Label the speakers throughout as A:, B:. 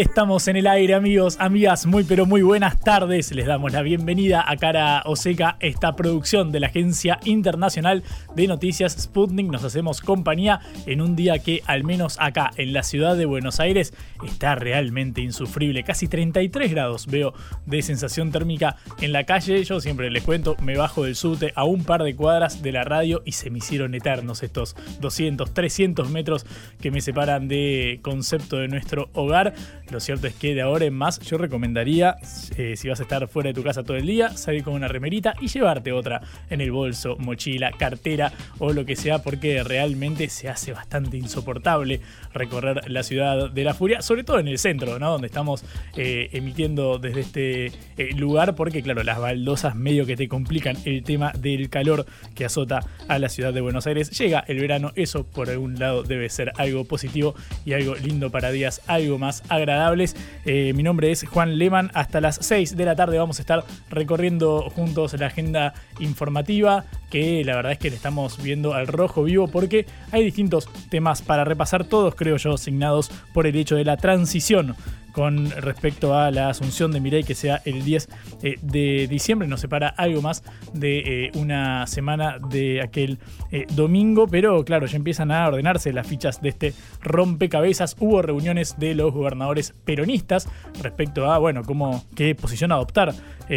A: Estamos en el aire, amigos, amigas, muy pero muy buenas tardes. Les damos la bienvenida a Cara Oseca, esta producción de la Agencia Internacional de Noticias Sputnik. Nos hacemos compañía en un día que, al menos acá en la ciudad de Buenos Aires, está realmente insufrible. Casi 33 grados veo de sensación térmica en la calle. Yo siempre les cuento, me bajo del subte a un par de cuadras de la radio y se me hicieron eternos estos 200, 300 metros que me separan de concepto de nuestro hogar. Lo cierto es que de ahora en más yo recomendaría, eh, si vas a estar fuera de tu casa todo el día, salir con una remerita y llevarte otra en el bolso, mochila, cartera o lo que sea, porque realmente se hace bastante insoportable recorrer la ciudad de la furia, sobre todo en el centro, ¿no? Donde estamos eh, emitiendo desde este eh, lugar, porque claro, las baldosas medio que te complican el tema del calor que azota a la ciudad de Buenos Aires. Llega el verano, eso por algún lado debe ser algo positivo y algo lindo para días, algo más agradable eh, mi nombre es Juan Lehmann. Hasta las 6 de la tarde vamos a estar recorriendo juntos la agenda informativa, que la verdad es que le estamos viendo al rojo vivo porque hay distintos temas para repasar, todos creo yo asignados por el hecho de la transición con respecto a la asunción de Mireille que sea el 10 eh, de diciembre. Nos separa algo más de eh, una semana de aquel eh, domingo, pero claro, ya empiezan a ordenarse las fichas de este rompecabezas. Hubo reuniones de los gobernadores peronistas respecto a, bueno, cómo, qué posición adoptar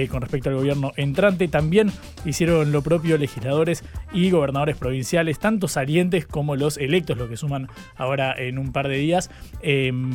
A: con respecto al gobierno entrante. También hicieron lo propio legisladores y gobernadores provinciales, tanto salientes como los electos, lo que suman ahora en un par de días,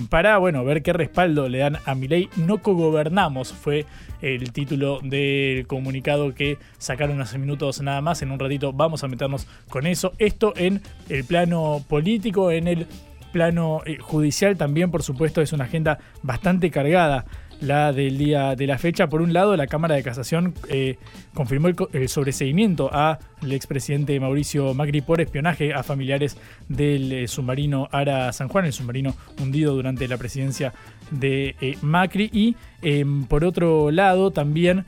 A: para, bueno, ver qué respaldo le dan a Milei. No cogobernamos fue el título del comunicado que sacaron hace minutos nada más. En un ratito vamos a meternos con eso. Esto en el plano político, en el plano eh, judicial también, por supuesto, es una agenda bastante cargada la del día de la fecha. Por un lado, la Cámara de Casación eh, confirmó el, sobreseguimiento al expresidente Mauricio Macri por espionaje a familiares del eh, submarino Ara San Juan, el submarino hundido durante la presidencia de eh, Macri. Y em, por otro lado, también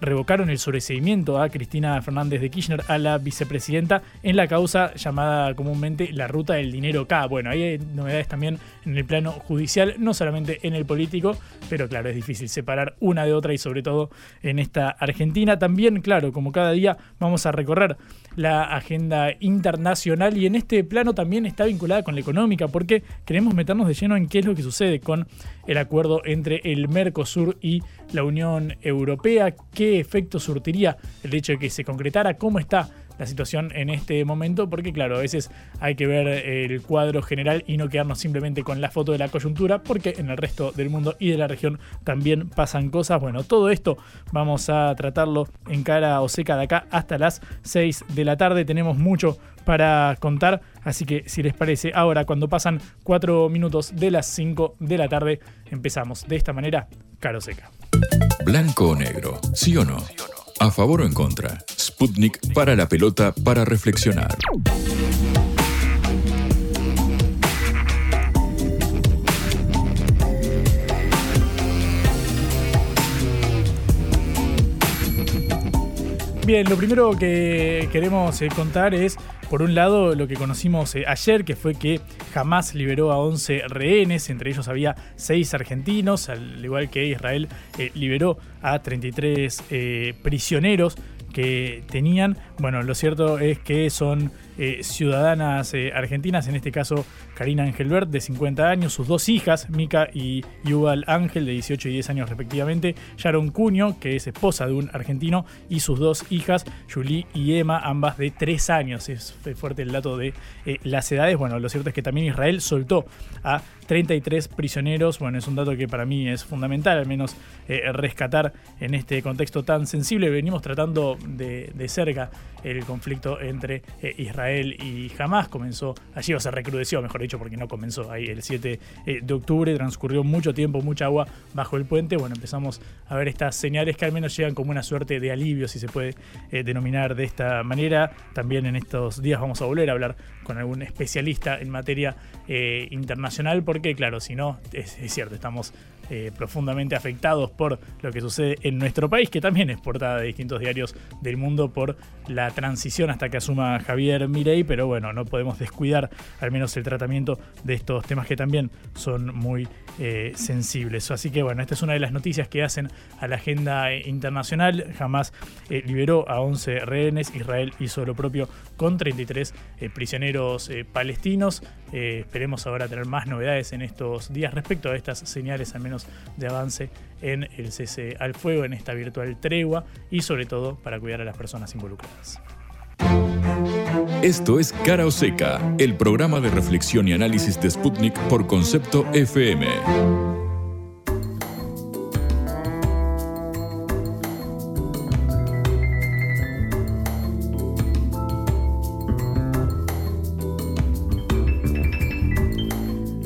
A: revocaron el sobreseimiento a Cristina Fernández de Kirchner, a la vicepresidenta, en la causa llamada comúnmente la ruta del dinero K. Bueno, hay novedades también en el plano judicial, no solamente en el político, pero claro, es difícil separar una de otra y sobre todo en esta Argentina. También, claro, como cada día vamos a recorrer la agenda internacional y en este plano también está vinculada con la económica porque queremos meternos de lleno en qué es lo que sucede con el acuerdo entre el Mercosur y la Unión Europea, qué efecto surtiría el hecho de que se concretara, cómo está la situación en este momento, porque claro, a veces hay que ver el cuadro general y no quedarnos simplemente con la foto de la coyuntura, porque en el resto del mundo y de la región también pasan cosas. Bueno, todo esto vamos a tratarlo en cara o seca de acá hasta las 6 de la tarde. Tenemos mucho para contar, así que si les parece, ahora cuando pasan 4 minutos de las 5 de la tarde, empezamos de esta manera, caro seca.
B: Blanco o negro, sí o no. ¿A favor o en contra? Sputnik para la pelota para reflexionar.
A: Bien, lo primero que queremos eh, contar es, por un lado, lo que conocimos eh, ayer, que fue que jamás liberó a 11 rehenes, entre ellos había 6 argentinos, al igual que Israel eh, liberó a 33 prisioneros que tenían. Bueno, lo cierto es que son eh, ciudadanas eh, argentinas, en este caso Karina Angelbert, de 50 años, sus dos hijas, Mica y Yuval Ángel, de 18 y 10 años respectivamente, Sharon Cuño, que es esposa de un argentino, y sus dos hijas, Julie y Emma, ambas de 3 años. Es fuerte el dato de eh, las edades. Bueno, lo cierto es que también Israel soltó a 33 prisioneros. Bueno, es un dato que para mí es fundamental, al menos rescatar en este contexto tan sensible. Venimos tratando de, de cerca el conflicto entre Israel y jamás comenzó allí, o se recrudeció, mejor dicho, porque no comenzó ahí el 7 eh, de octubre, transcurrió mucho tiempo, mucha agua bajo el puente, bueno, empezamos a ver estas señales que al menos llegan como una suerte de alivio, si se puede eh, denominar de esta manera. También en estos días vamos a volver a hablar con algún especialista en materia eh, internacional, porque claro, si no, es cierto, estamos eh, profundamente afectados por lo que sucede en nuestro país, que también es portada de distintos diarios del mundo por la transición hasta que asuma Javier Mirey, pero bueno, no podemos descuidar al menos el tratamiento de estos temas que también son muy eh, sensibles. Así que bueno, esta es una de las noticias que hacen a la agenda internacional. Jamás eh, liberó a 11 rehenes, Israel hizo lo propio con 33 prisioneros palestinos. esperemos ahora tener más novedades en estos días respecto a estas señales, al menos de avance en el cese al fuego, en esta virtual tregua y sobre todo para cuidar a las personas involucradas.
B: Esto es Cara o Seca, el programa de reflexión y análisis de Sputnik por concepto FM.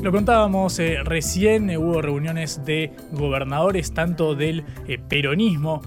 A: Lo contábamos eh, recién, eh, hubo reuniones de gobernadores tanto del eh, peronismo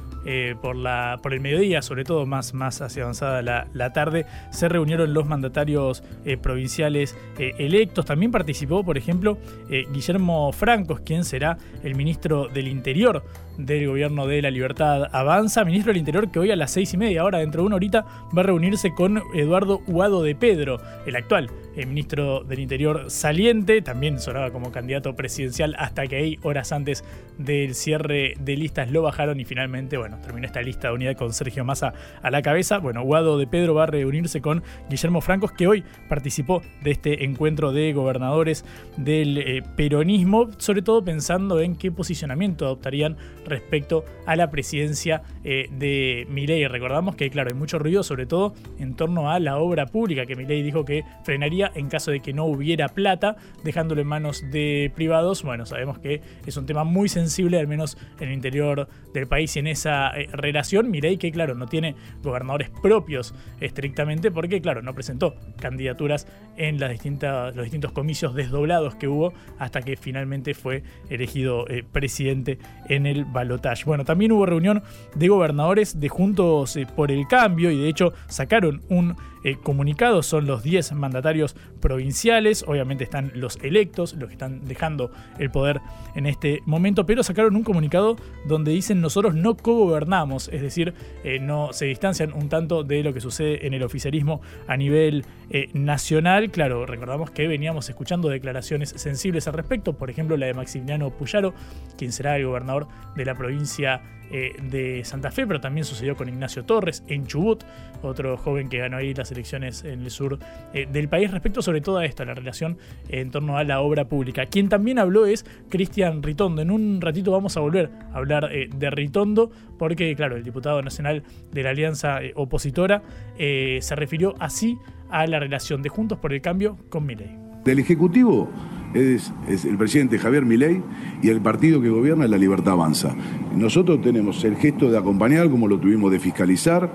A: por, la, por el mediodía, sobre todo más, más hacia avanzada la, tarde, se reunieron los mandatarios provinciales electos. También participó, por ejemplo, Guillermo Francos, quien será el ministro del Interior del gobierno de la libertad avanza. Ministro del Interior que hoy a las seis y media, ahora dentro de una horita, va a reunirse con Eduardo Huado de Pedro, el actual el ministro del Interior saliente, también sonaba como candidato presidencial hasta que ahí, horas antes del cierre de listas, lo bajaron y finalmente, bueno, terminó esta lista de unidad con Sergio Massa a la cabeza. Bueno, Guado de Pedro va a reunirse con Guillermo Francos, que hoy participó de este encuentro de gobernadores del eh, peronismo, sobre todo pensando en qué posicionamiento adoptarían respecto a la presidencia eh, de Milei. Recordamos que, claro, hay mucho ruido, sobre todo en torno a la obra pública, que Milei dijo que frenaría en caso de que no hubiera plata, dejándolo en manos de privados. Bueno, sabemos que es un tema muy sensible, al menos en el interior del país y en esa eh, relación. Mirei que, claro, no tiene gobernadores propios estrictamente, porque, claro, no presentó candidaturas en las distintas, los distintos comicios desdoblados que hubo hasta que finalmente fue elegido eh, presidente en el balotaje. Bueno, también hubo reunión de gobernadores de Juntos eh, por el Cambio y de hecho sacaron un eh, comunicados son los 10 mandatarios provinciales, obviamente están los electos, los que están dejando el poder en este momento, pero sacaron un comunicado donde dicen nosotros no cogobernamos, es decir, eh, no se distancian un tanto de lo que sucede en el oficialismo a nivel eh, nacional. Claro, recordamos que veníamos escuchando declaraciones sensibles al respecto, por ejemplo la de Maximiliano Puyaro, quien será el gobernador de la provincia eh, de Santa Fe, pero también sucedió con Ignacio Torres en Chubut, otro joven que ganó ahí las elecciones en el sur eh, del país, respecto sobre todo a esto, a la relación en torno a la obra pública. Quien también habló es Cristian Ritondo. En un ratito vamos a volver a hablar eh, de Ritondo, porque, claro, el diputado nacional de la Alianza Opositora se refirió así a la relación de Juntos por el Cambio con Milei.
C: Del Ejecutivo es, el presidente Javier Milei y el partido que gobierna La Libertad Avanza. Nosotros tenemos el gesto de acompañar, como lo tuvimos de fiscalizar,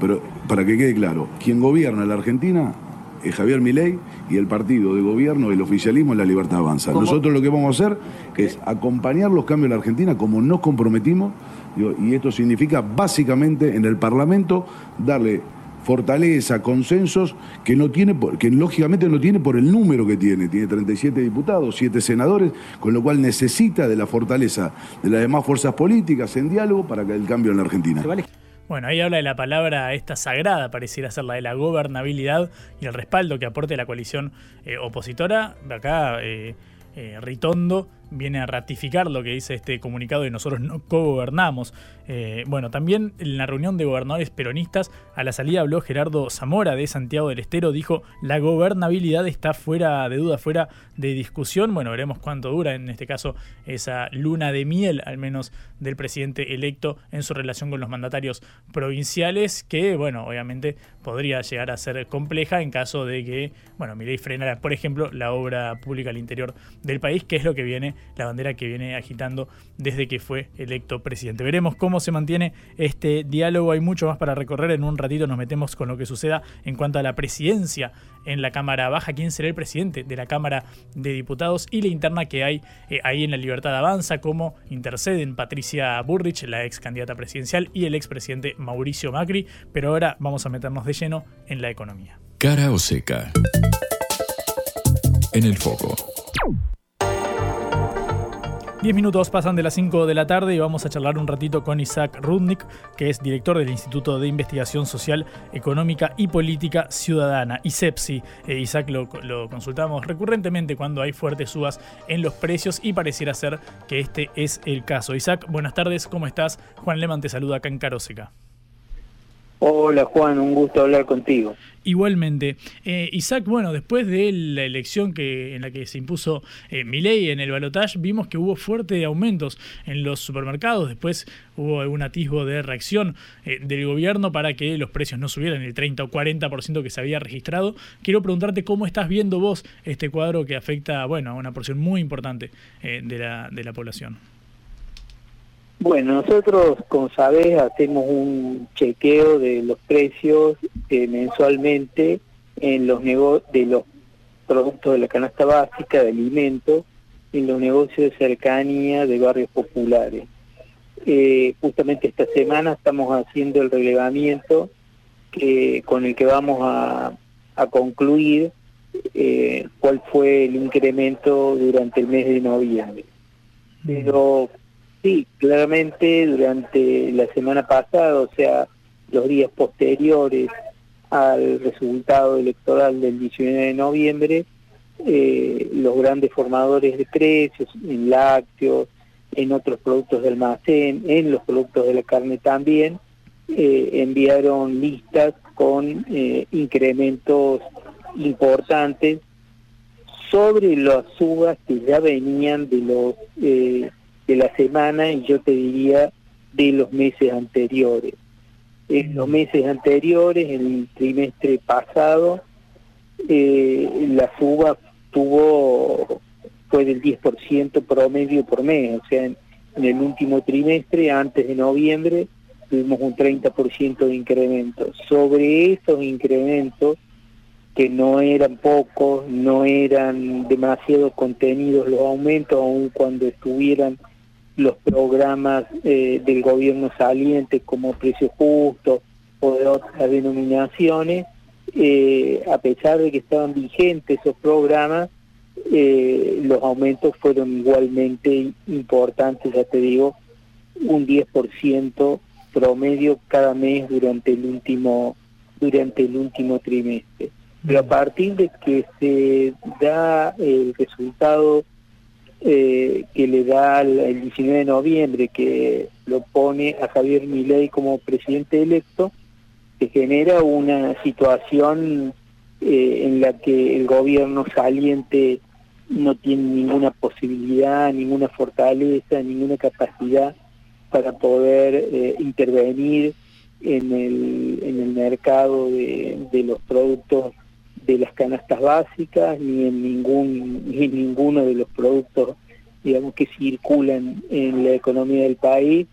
C: pero para que quede claro, quien gobierna la Argentina es Javier Milei y el partido de gobierno, el oficialismo es La Libertad Avanza. Nosotros lo que vamos a hacer es acompañar los cambios en la Argentina como nos comprometimos, y esto significa básicamente en el Parlamento darle fortaleza, consensos que no tiene, que lógicamente no tiene por el número que tiene, tiene 37 diputados, 7 senadores, con lo cual necesita de la fortaleza de las demás fuerzas políticas en diálogo para que el cambio en la Argentina.
A: Bueno, ahí habla de la palabra esta sagrada, pareciera ser la de la gobernabilidad y el respaldo que aporte la coalición eh, opositora. Acá eh, eh, Ritondo viene a ratificar lo que dice este comunicado y nosotros no co-gobernamos. Eh, bueno, también en la reunión de gobernadores peronistas, a la salida habló Gerardo Zamora de Santiago del Estero, dijo, la gobernabilidad está fuera de duda, fuera de discusión. Bueno, veremos cuánto dura en este caso esa luna de miel, al menos del presidente electo en su relación con los mandatarios provinciales, que, bueno, obviamente podría llegar a ser compleja en caso de que, bueno, Milei frenara, por ejemplo, la obra pública al interior del país, que es lo que viene, la bandera que viene agitando desde que fue electo presidente. Veremos cómo se mantiene este diálogo. Hay mucho más para recorrer. En un ratito nos metemos con lo que suceda en cuanto a la presidencia en la Cámara Baja, quién será el presidente de la Cámara de Diputados y la interna que hay eh, ahí en la Libertad Avanza, cómo interceden Patricia Burrich, la ex candidata presidencial, y el expresidente Mauricio Macri. Pero ahora vamos a meternos de lleno en la economía.
B: Cara o seca. En el foco.
A: 10 minutos pasan de las 5 de la tarde y vamos a charlar un ratito con Isaac Rudnick, que es director del Instituto de Investigación Social, Económica y Política Ciudadana, ISEPSI. Eh, Isaac lo, consultamos recurrentemente cuando hay fuertes subas en los precios y pareciera ser que este es el caso. Isaac, buenas tardes, ¿cómo estás? Juan Leman te saluda acá en Caroseca.
D: Hola Juan, un gusto hablar contigo.
A: Igualmente. Eh, Isaac, bueno, después de la elección que, en la que se impuso eh, Milei en el balotaje, vimos que hubo fuertes aumentos en los supermercados. Después hubo algún atisbo de reacción eh, del gobierno para que los precios no subieran el 30 o 40% que se había registrado. Quiero preguntarte cómo estás viendo vos este cuadro que afecta, bueno, a una porción muy importante eh, de, la, de la población.
D: Bueno, nosotros, como sabes, hacemos un chequeo de los precios eh, mensualmente en los de los productos de la canasta básica, de alimentos, en los negocios de cercanía de barrios populares. Eh, justamente esta semana estamos haciendo el relevamiento que, con el que vamos a, a concluir eh, cuál fue el incremento durante el mes de noviembre. Pero Sí, claramente durante la semana pasada, o sea, los días posteriores al resultado electoral del 19 de noviembre, eh, los grandes formadores de precios en lácteos, en otros productos de almacén, en los productos de la carne también, eh, enviaron listas con eh, incrementos importantes sobre las subas que ya venían de los de la semana y yo te diría de los meses anteriores. En los meses anteriores, en el trimestre pasado, eh, la suba tuvo fue del 10% promedio por mes, o sea, en, el último trimestre, antes de noviembre, tuvimos un 30% de incremento. Sobre esos incrementos, que no eran pocos, no eran demasiado contenidos los aumentos, aun cuando estuvieran los programas eh, del gobierno saliente como Precio Justo o de otras denominaciones, eh, a pesar de que estaban vigentes esos programas, eh, los aumentos fueron igualmente importantes, ya te digo, un 10% promedio cada mes durante el último durante el último trimestre. Pero a partir de que se da el resultado eh, que le da el 19 de noviembre, que lo pone a Javier Milei como presidente electo, se genera una situación eh, en la que el gobierno saliente no tiene ninguna posibilidad, ninguna fortaleza, ninguna capacidad para poder eh, intervenir en el, en el mercado de los productos de las canastas básicas ni en ningún ni en ninguno de los productos digamos que circulan en la economía del país.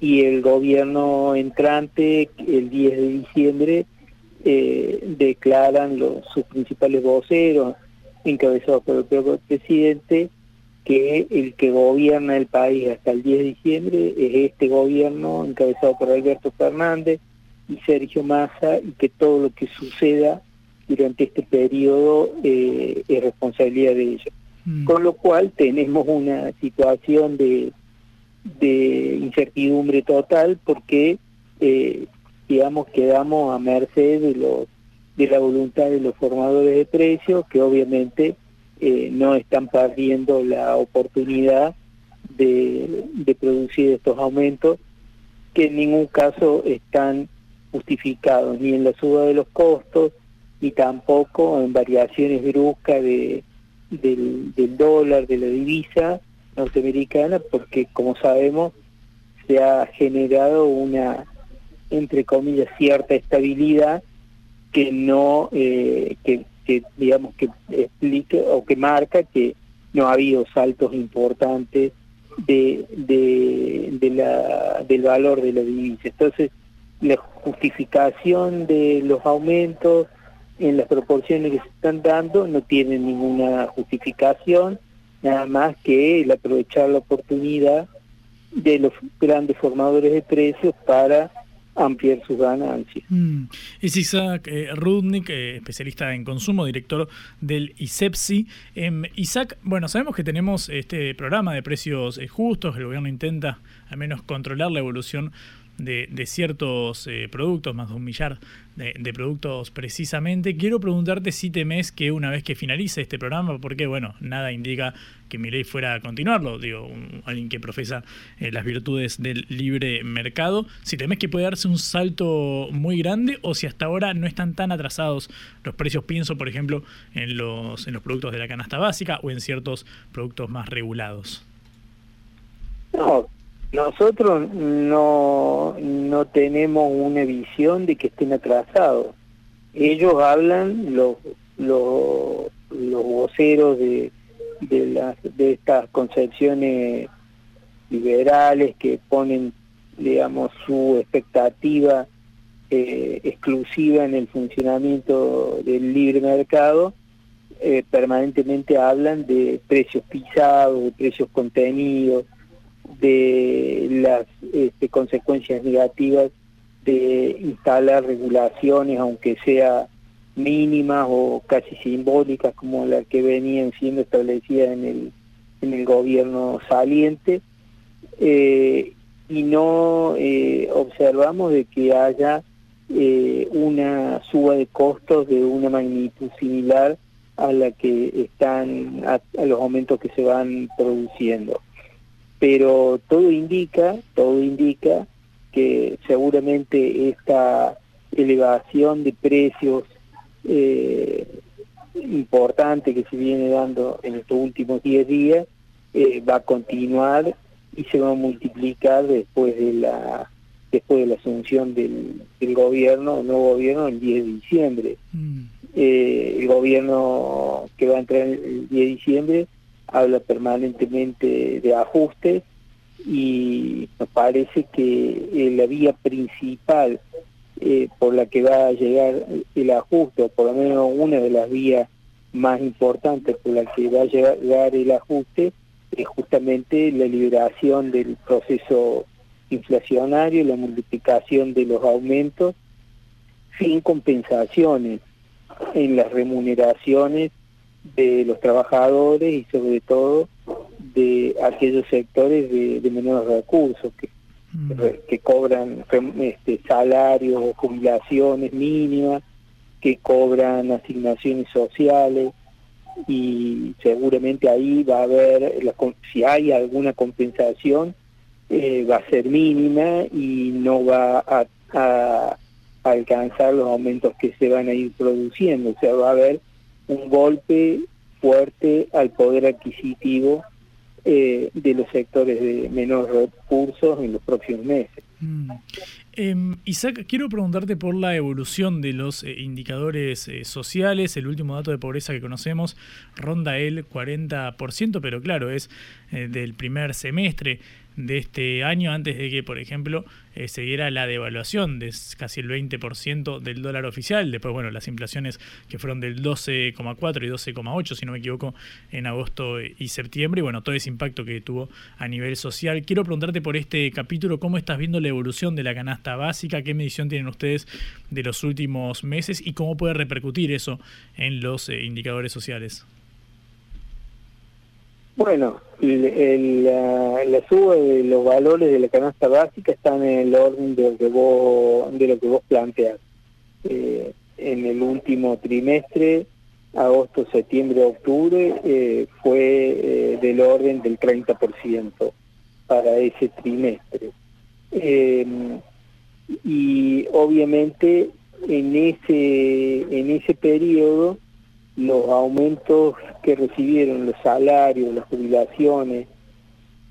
D: Y el gobierno entrante el 10 de diciembre eh, declaran los, sus principales voceros encabezados por el propio presidente que el que gobierna el país hasta el 10 de diciembre es este gobierno encabezado por Alberto Fernández y Sergio Massa y que todo lo que suceda durante este periodo eh, es responsabilidad de ellos. Mm. Con lo cual tenemos una situación de, de incertidumbre total porque, eh, digamos, quedamos a merced de, los, de la voluntad de los formadores de precios que obviamente eh, no están perdiendo la oportunidad de, de producir estos aumentos que en ningún caso están justificados ni en la suba de los costos ni tampoco en variaciones bruscas de, del, dólar, de la divisa norteamericana, porque como sabemos se ha generado una, entre comillas, cierta estabilidad que no, eh, que, que digamos que explique o que marca que no ha habido saltos importantes de, de, de la, del valor de la divisa. Entonces, la justificación de los aumentos en las proporciones que se están dando no tiene ninguna justificación, nada más que el aprovechar la oportunidad de los grandes formadores de precios para ampliar sus ganancias.
A: Mm. Es Isaac eh, Rudnick, eh, especialista en consumo, director del ISEPSI. Em, Isaac, bueno, sabemos que tenemos este programa de precios eh, justos, el gobierno intenta al menos controlar la evolución de, ciertos eh, productos, más de un millar de, productos precisamente. Quiero preguntarte si temes que una vez que finalice este programa, porque bueno, nada indica que mi ley fuera a continuarlo, digo, alguien que profesa eh, las virtudes del libre mercado, si temes que puede darse un salto muy grande o si hasta ahora no están tan atrasados los precios, pienso por ejemplo en los, en los productos de la canasta básica o en ciertos productos más regulados.
D: No, nosotros no, no tenemos una visión de que estén atrasados. Ellos hablan, los, los, los voceros de, de, las, de estas concepciones liberales que ponen, digamos, su expectativa eh, exclusiva en el funcionamiento del libre mercado, eh, permanentemente hablan de precios pisados, de precios contenidos, de las este, consecuencias negativas de instalar regulaciones, aunque sea mínimas o casi simbólicas como las que venían siendo establecidas en el, en el gobierno saliente, eh, y no eh, observamos de que haya eh, una suba de costos de una magnitud similar a la que están, a los aumentos que se van produciendo pero todo indica, todo indica que seguramente esta elevación de precios eh, importante que se viene dando en estos últimos 10 días eh, va a continuar y se va a multiplicar después de la después de la asunción del, gobierno, el nuevo gobierno, el 10 de diciembre. Mm. Eh, el gobierno que va a entrar el 10 de diciembre habla permanentemente de ajustes y nos parece que eh, la vía principal eh, por la que va a llegar el ajuste, o por lo menos una de las vías más importantes por la que va a llegar el ajuste, es justamente la liberación del proceso inflacionario, la multiplicación de los aumentos, sin compensaciones en las remuneraciones de los trabajadores y sobre todo de aquellos sectores de, de menores recursos que, mm. que cobran este, salarios o jubilaciones mínimas, que cobran asignaciones sociales y seguramente ahí va a haber, si hay alguna compensación, eh, va a ser mínima y no va a, a, alcanzar los aumentos que se van a ir produciendo, o sea, va a haber un golpe fuerte al poder adquisitivo eh, de los sectores de menor recursos en los próximos meses. Mm.
A: Em, Isaac, quiero preguntarte por la evolución de los eh, indicadores eh, sociales. El último dato de pobreza que conocemos ronda el 40%, pero claro, es del primer semestre de este año antes de que, por ejemplo, eh, se diera la devaluación de casi el 20% del dólar oficial. Después, bueno, las inflaciones que fueron del 12,4 y 12,8, si no me equivoco, en agosto y septiembre. Y bueno, todo ese impacto que tuvo a nivel social. Quiero preguntarte por este capítulo, ¿cómo estás viendo la evolución de la canasta básica? ¿Qué medición tienen ustedes de los últimos meses y cómo puede repercutir eso en los eh, indicadores sociales?
D: Bueno, la, suba de los valores de la canasta básica están en el orden de lo que vos, de lo que vos planteas. Eh, en el último trimestre agosto, septiembre, octubre, eh, fue eh, del orden del 30% para ese trimestre. Y obviamente en ese, en ese periodo los aumentos que recibieron los salarios, las jubilaciones,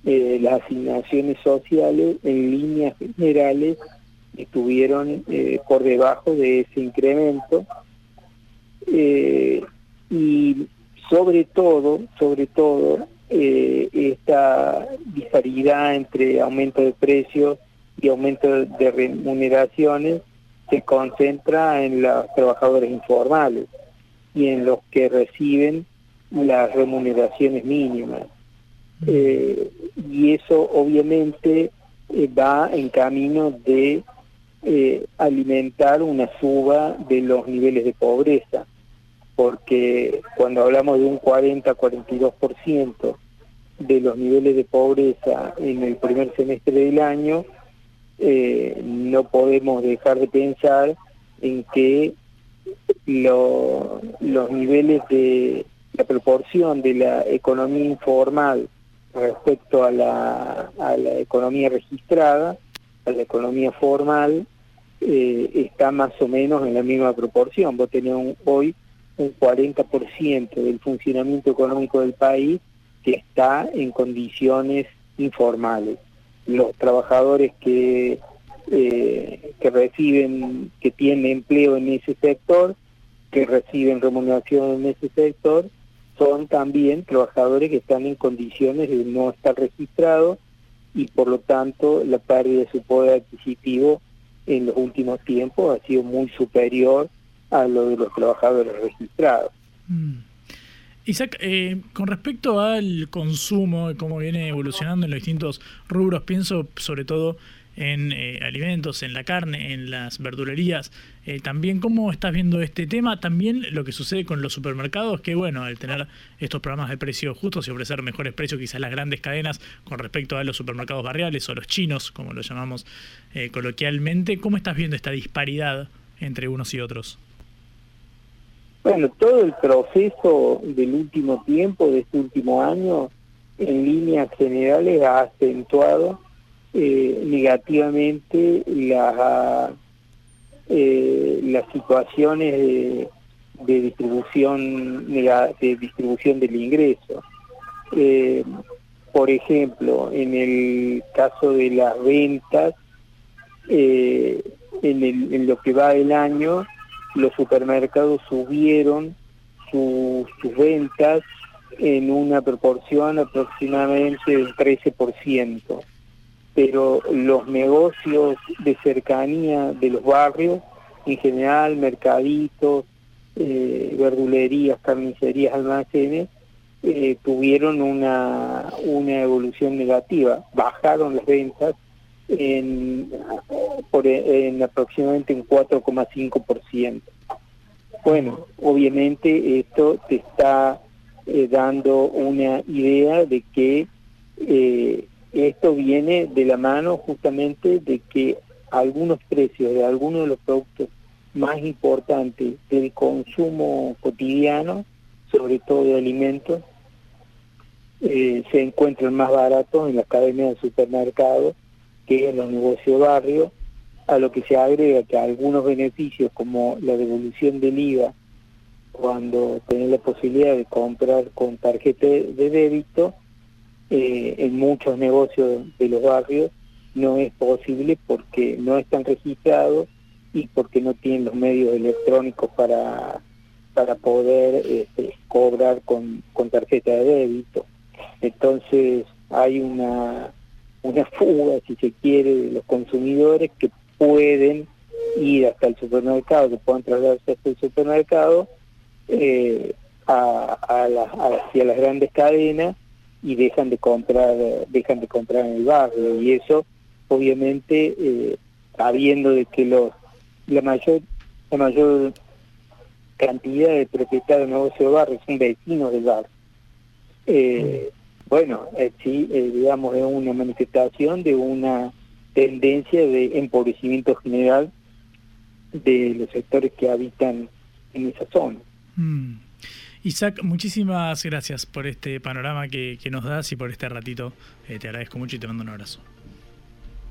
D: eh, las asignaciones sociales en líneas generales estuvieron por debajo de ese incremento. Eh, y sobre todo, sobre todo, eh, esta disparidad entre aumento de precios y aumento de remuneraciones se concentra en los trabajadores informales y en los que reciben las remuneraciones mínimas. Eh, y eso obviamente va en camino de alimentar una suba de los niveles de pobreza porque cuando hablamos de un 40-42% de los niveles de pobreza en el primer semestre del año, eh, no podemos dejar de pensar en que los niveles de la proporción de la economía informal respecto a la, a la economía registrada, a la economía formal, eh, está más o menos en la misma proporción. Vos tenés hoy un 40% del funcionamiento económico del país que está en condiciones informales. Los trabajadores que, eh, que reciben, que tienen empleo en ese sector, que reciben remuneración en ese sector, son también trabajadores que están en condiciones de no estar registrados y por lo tanto la pérdida de su poder adquisitivo en los últimos tiempos ha sido muy superior a lo de los trabajadores registrados. Mm.
A: Isaac, eh, con respecto al consumo, cómo viene evolucionando en los distintos rubros, pienso sobre todo en eh, alimentos, en la carne, en las verdulerías. Eh, también, ¿cómo estás viendo este tema? También lo que sucede con los supermercados, que bueno, al tener estos programas de precios justos y ofrecer mejores precios, quizás las grandes cadenas con respecto a los supermercados barriales o los chinos, como lo llamamos coloquialmente, ¿cómo estás viendo esta disparidad entre unos y otros?
D: Bueno, todo el proceso del último tiempo, de este último año, en líneas generales ha acentuado eh, negativamente la, eh, las situaciones de, distribución de distribución del ingreso. Eh, por ejemplo, en el caso de las ventas, en lo que va del año, los supermercados subieron sus ventas en una proporción aproximadamente del 13%, pero los negocios de cercanía de los barrios, en general mercaditos, eh, verdulerías, carnicerías, almacenes, eh, tuvieron una, una evolución negativa, bajaron las ventas en, por, en aproximadamente un 4,5%. Bueno, obviamente esto te está eh, dando una idea de que esto viene de la mano justamente de que algunos precios de algunos de los productos más importantes del consumo cotidiano, sobre todo de alimentos, eh, se encuentran más baratos en las cadenas de supermercados que en los negocios de barrio, a lo que se agrega que algunos beneficios como la devolución del IVA, cuando tenés la posibilidad de comprar con tarjeta de débito, eh, en muchos negocios de los barrios no es posible porque no están registrados y porque no tienen los medios electrónicos para, para poder este, cobrar con, con tarjeta de débito. Entonces hay una una fuga, si se quiere, de los consumidores que pueden ir hasta el supermercado, que puedan trasladarse hasta el supermercado, eh, a, hacia las grandes cadenas y dejan de comprar dejan de comprar en el barrio y eso obviamente eh, sabiendo de que los la mayor la mayor cantidad de propietarios de negocios de barrio son vecinos del barrio eh, bueno, eh, sí, eh, digamos, es una manifestación de una tendencia de empobrecimiento general de los sectores que habitan en esa zona.
A: Mm. Isaac, muchísimas gracias por este panorama que, nos das y por este ratito. Eh, te agradezco mucho y te mando un abrazo.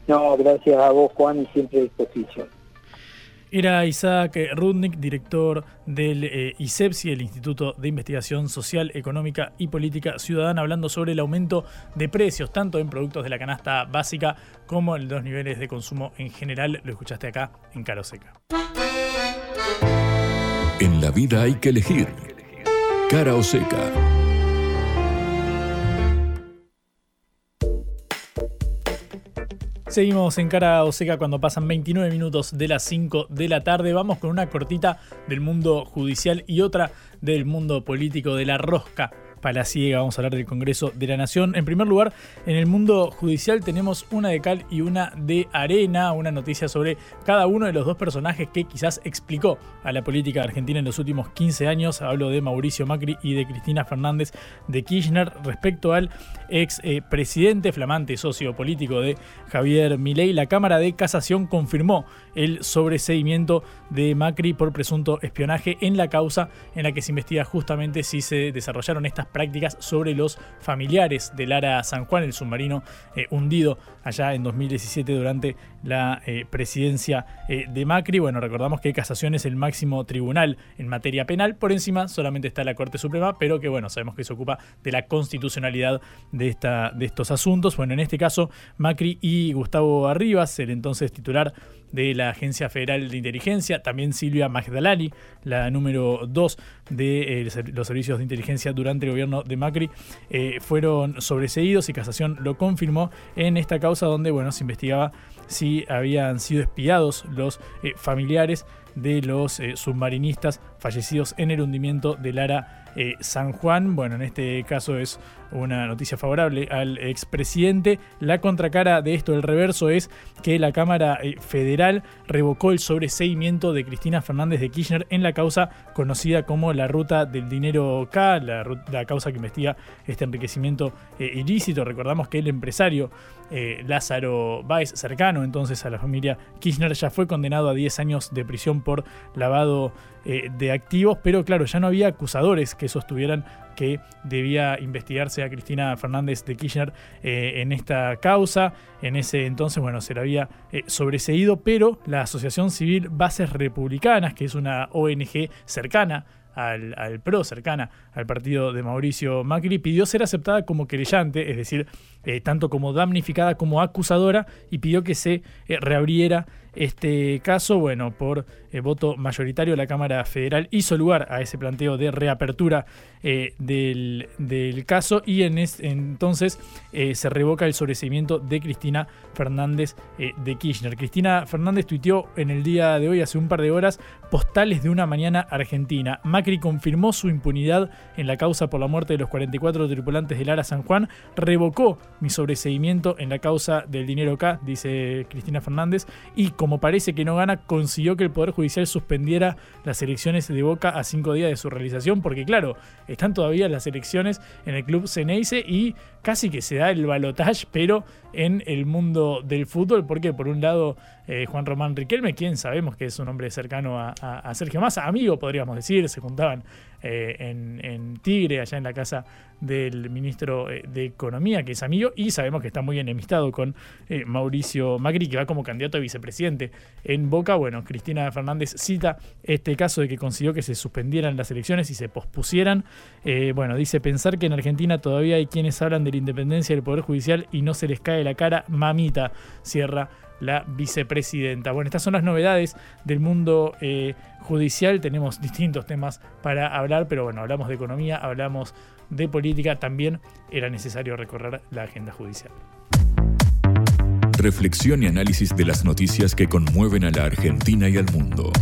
D: No, gracias a vos, Juan, y siempre a disposición.
A: Era Isaac Rudnick, director del eh, ISEPSI, el Instituto de Investigación Social, Económica y Política Ciudadana, hablando sobre el aumento de precios, tanto en productos de la canasta básica como en los niveles de consumo en general. Lo escuchaste acá en Caro Seca.
B: En la vida hay que elegir. Cara o seca.
A: Seguimos en cara o seca cuando pasan 29 minutos de las 5 de la tarde. Vamos con una cortita del mundo judicial y otra del mundo político de la rosca palaciega. Vamos a hablar del Congreso de la Nación. En primer lugar, en el mundo judicial tenemos una de cal y una de arena, una noticia sobre cada uno de los dos personajes que quizás explicó a la política argentina en los últimos 15 años. Hablo de Mauricio Macri y de Cristina Fernández de Kirchner respecto al ex eh, presidente flamante socio político de Javier Milei. La Cámara de Casación confirmó el sobreseimiento de Macri por presunto espionaje en la causa en la que se investiga justamente si se desarrollaron estas prácticas sobre los familiares de Lara San Juan, el submarino eh, hundido allá en 2017 durante la eh, presidencia eh, de Macri. Bueno, recordamos que Casación es el máximo tribunal en materia penal, por encima solamente está la Corte Suprema, pero que bueno, sabemos que se ocupa de la constitucionalidad de, esta, de estos asuntos. Bueno, en este caso, Macri y Gustavo Arribas, el entonces titular de la Agencia Federal de Inteligencia, también Silvia Magdalani, la número 2 de eh, los servicios de inteligencia durante el gobierno de Macri, eh, fueron sobreseídos y Casación lo confirmó en esta causa donde bueno, se investigaba si habían sido espiados los eh, familiares de los submarinistas fallecidos en el hundimiento de Lara San Juan. Bueno, en este caso es una noticia favorable al expresidente. La contracara de esto, el reverso, es que la Cámara eh, Federal revocó el sobreseimiento de Cristina Fernández de Kirchner en la causa conocida como la ruta del dinero K, la, causa que investiga este enriquecimiento eh, ilícito. Recordamos que el empresario eh, Lázaro Báez, cercano entonces a la familia Kirchner, ya fue condenado a 10 años de prisión por lavado de activos, pero claro, ya no había acusadores que sostuvieran que debía investigarse a Cristina Fernández de Kirchner eh, en esta causa. En ese entonces, bueno, se la había eh, sobreseído, pero la Asociación Civil Bases Republicanas, que es una ONG cercana al, PRO, cercana al partido de Mauricio Macri, pidió ser aceptada como querellante, es decir, eh, tanto como damnificada como acusadora, y pidió que se reabriera este caso, bueno, por eh, voto mayoritario, la Cámara Federal hizo lugar a ese planteo de reapertura eh, del, caso y en entonces eh, se revoca el sobreseimiento de Cristina Fernández de Kirchner. Cristina Fernández tuiteó en el día de hoy, hace un par de horas, postales de una mañana argentina. Macri confirmó su impunidad en la causa por la muerte de los 44 tripulantes del Ara San Juan, revocó mi sobreseimiento en la causa del dinero K, dice Cristina Fernández, y como parece que no gana, consiguió que el Poder Judicial suspendiera las elecciones de Boca a cinco días de su realización, porque claro, están todavía las elecciones en el club Ceneice y casi que se da el balotaje, pero en el mundo del fútbol, porque por un lado eh, Juan Román Riquelme, quien sabemos que es un hombre cercano a, Sergio Massa, amigo podríamos decir, se juntaban eh, en, Tigre, allá en la casa del ministro eh, de Economía, que es amigo, y sabemos que está muy enemistado con Mauricio Macri, que va como candidato a vicepresidente en Boca. Bueno, Cristina Fernández cita este caso de que consiguió que se suspendieran las elecciones y se pospusieran. bueno, dice pensar que en Argentina todavía hay quienes hablan de la independencia del Poder Judicial y no se les cae la cara, mamita, cierra la vicepresidenta. Bueno, estas son las novedades del mundo eh, judicial. Tenemos distintos temas para hablar, pero bueno, hablamos de economía, hablamos de política, también era necesario recorrer la agenda judicial.
B: Reflexión y análisis de las noticias que conmueven a la Argentina y al mundo.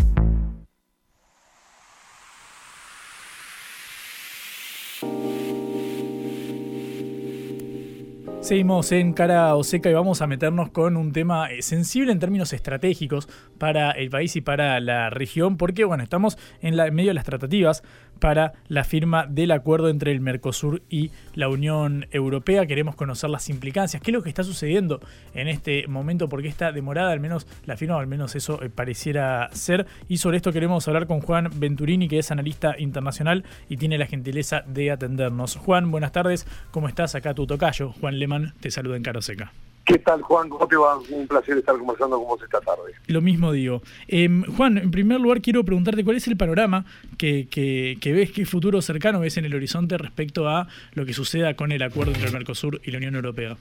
A: Seguimos en cara o seca y vamos a meternos con un tema eh, sensible en términos estratégicos para el país y para la región, porque bueno, estamos en, la, en medio de las tratativas para la firma del acuerdo entre el Mercosur y la Unión Europea. Queremos conocer las implicancias, qué es lo que está sucediendo en este momento, por qué está demorada, al menos la firma, o al menos eso eh, pareciera ser. Y sobre esto queremos hablar con Juan Venturini, que es analista internacional y tiene la gentileza de atendernos. Juan, buenas tardes, ¿cómo estás? Acá tu tocayo, Juan Leman, te saluda en Caroseca.
E: ¿Qué tal, Juan? ¿Cómo te va? Un placer estar conversando con vos esta tarde.
A: Lo mismo digo. Em, Juan, en primer lugar quiero preguntarte cuál es el panorama que, que, que, ves, qué futuro cercano ves en el horizonte respecto a lo que suceda con el acuerdo entre el Mercosur y la Unión Europea.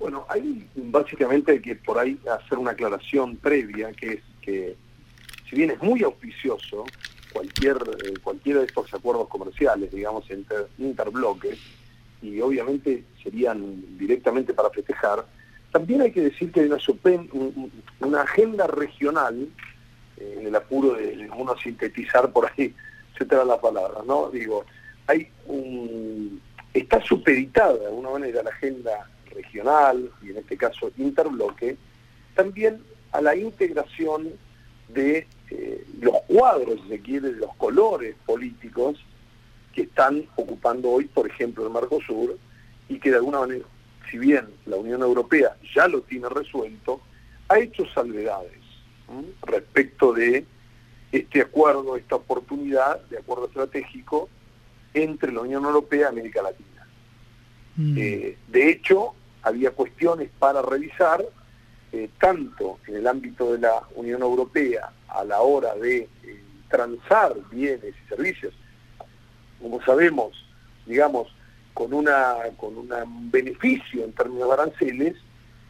E: Bueno, hay básicamente que por ahí hacer una aclaración previa, que es que si bien es muy auspicioso cualquier eh, cualquiera de estos acuerdos comerciales, digamos, inter, interbloques, y obviamente serían directamente para festejar, también hay que decir que hay una, una agenda regional, eh, en el apuro de uno sintetizar por ahí, se te las palabras, ¿no? Digo, hay está supeditada de alguna manera la agenda regional, y en este caso interbloque, también a la integración de eh, los cuadros, si se quiere, de los colores políticos que están ocupando hoy, por ejemplo, el Mercosur, y que de alguna manera, si bien la Unión Europea ya lo tiene resuelto, ha hecho salvedades respecto de este acuerdo, esta oportunidad de acuerdo estratégico entre la Unión Europea y América Latina. Mm. Eh, de hecho, había cuestiones para revisar, eh, tanto en el ámbito de la Unión Europea a la hora de eh, transar bienes y servicios, como sabemos, digamos, con una con un beneficio en términos de aranceles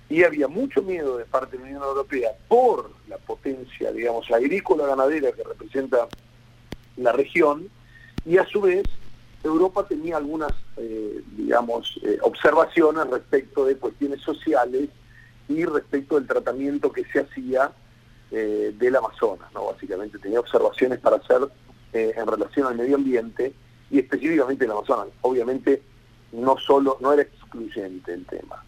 E: y había mucho miedo de parte de la Unión Europea por la potencia, digamos, agrícola ganadera que representa la región y a su vez Europa tenía algunas, eh, digamos, eh, observaciones respecto de cuestiones sociales y respecto del tratamiento que se hacía eh, del Amazonas, ¿no? Básicamente tenía observaciones para hacer en relación al medio ambiente y específicamente el Amazonas. Obviamente no solo, no era excluyente el tema.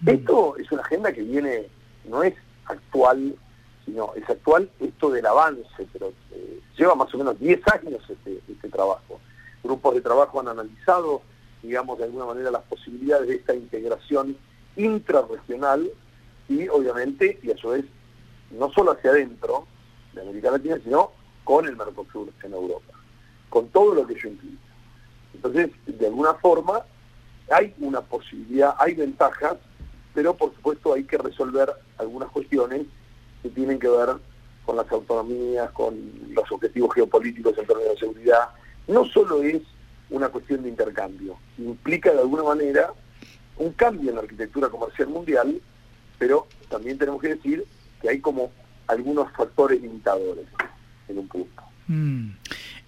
E: Mm. Esto es una agenda que viene, no es actual, sino es actual esto del avance, pero eh, lleva más o menos 10 años este, este trabajo. Grupos de trabajo han analizado, digamos, de alguna manera las posibilidades de esta integración intrarregional y obviamente, y a su vez, no solo hacia adentro de América Latina, sino con el Mercosur en Europa con todo lo que ello implica. Entonces, de alguna forma, hay una posibilidad, hay ventajas, pero por supuesto hay que resolver algunas cuestiones que tienen que ver con las autonomías, con los objetivos geopolíticos en términos de seguridad. No solo es una cuestión de intercambio, implica de alguna manera un cambio en la arquitectura comercial mundial, pero también tenemos que decir que hay como algunos factores limitadores en un punto.
A: Mm.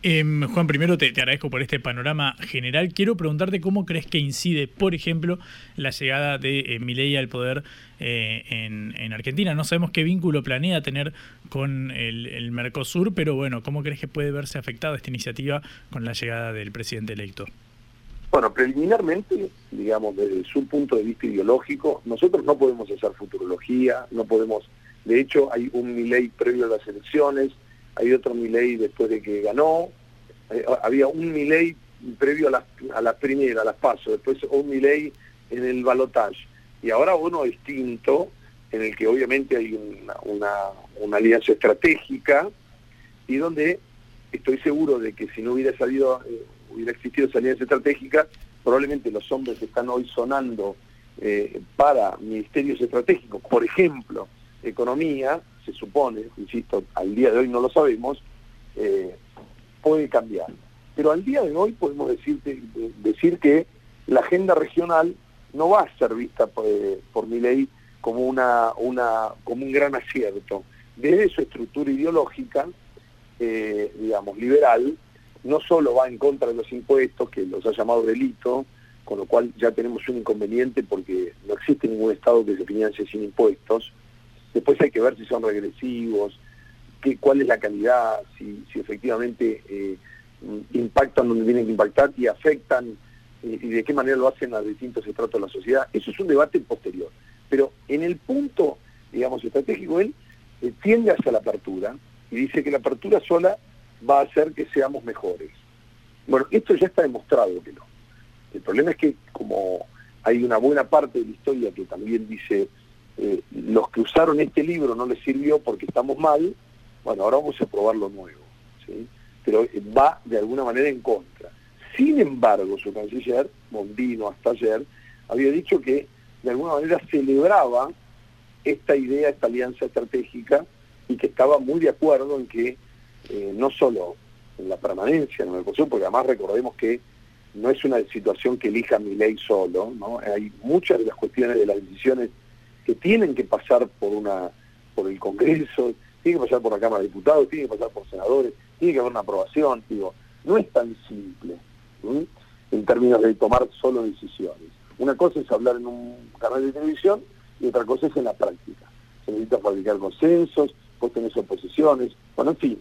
A: Em, Juan, primero te, agradezco por este panorama general. Quiero preguntarte cómo crees que incide, por ejemplo, la llegada de eh, Milei al poder eh, en, Argentina. No sabemos qué vínculo planea tener con el, Mercosur, pero bueno, ¿cómo crees que puede verse afectada esta iniciativa con la llegada del presidente electo?
E: Bueno, preliminarmente, digamos, desde su punto de vista ideológico, nosotros no podemos hacer futurología, no podemos, de hecho, hay un Milei previo a las elecciones, hay otro Milei después de que ganó, eh, había un Milei previo a la, a la primera, a las pasos, después un Milei en el balotaje, y ahora uno distinto, en el que obviamente hay una, una, alianza estratégica, y donde estoy seguro de que si no hubiera salido, eh, hubiera existido esa alianza estratégica, probablemente los hombres que están hoy sonando eh, para ministerios estratégicos, por ejemplo, economía, se supone, insisto, al día de hoy no lo sabemos, eh, puede cambiar. Pero al día de hoy podemos decirte, decir que la agenda regional no va a ser vista por, por mi ley como, una, una, como un gran acierto. Desde su estructura ideológica, eh, digamos, liberal, no solo va en contra de los impuestos, que los ha llamado delito, con lo cual ya tenemos un inconveniente porque no existe ningún Estado que se financie sin impuestos, Después hay que ver si son regresivos, qué, cuál es la calidad, si, efectivamente eh, impactan donde tienen que impactar y afectan y de qué manera lo hacen a distintos estratos de la sociedad. Eso es un debate posterior. Pero en el punto, digamos, estratégico, él eh, tiende hacia la apertura y dice que la apertura sola va a hacer que seamos mejores. Bueno, esto ya está demostrado que no. El problema es que como hay una buena parte de la historia que también dice eh, los que usaron este libro no les sirvió porque estamos mal, bueno, ahora vamos a probar lo nuevo. Pero eh, va de alguna manera en contra. Sin embargo, su canciller, Mondino, hasta ayer, había dicho que de alguna manera celebraba esta idea, esta alianza estratégica, y que estaba muy de acuerdo en que eh, no solo en la permanencia en Mercosur, porque además recordemos que no es una situación que elija mi ley solo, ¿no? hay muchas de las cuestiones de las decisiones que tienen que pasar por una por el Congreso, tienen que pasar por la Cámara de Diputados, tienen que pasar por senadores, tiene que haber una aprobación, digo, no es tan simple en términos de tomar solo decisiones. Una cosa es hablar en un canal de televisión y otra cosa es en la práctica. Se necesita fabricar consensos, vos tenés oposiciones, bueno, en fin,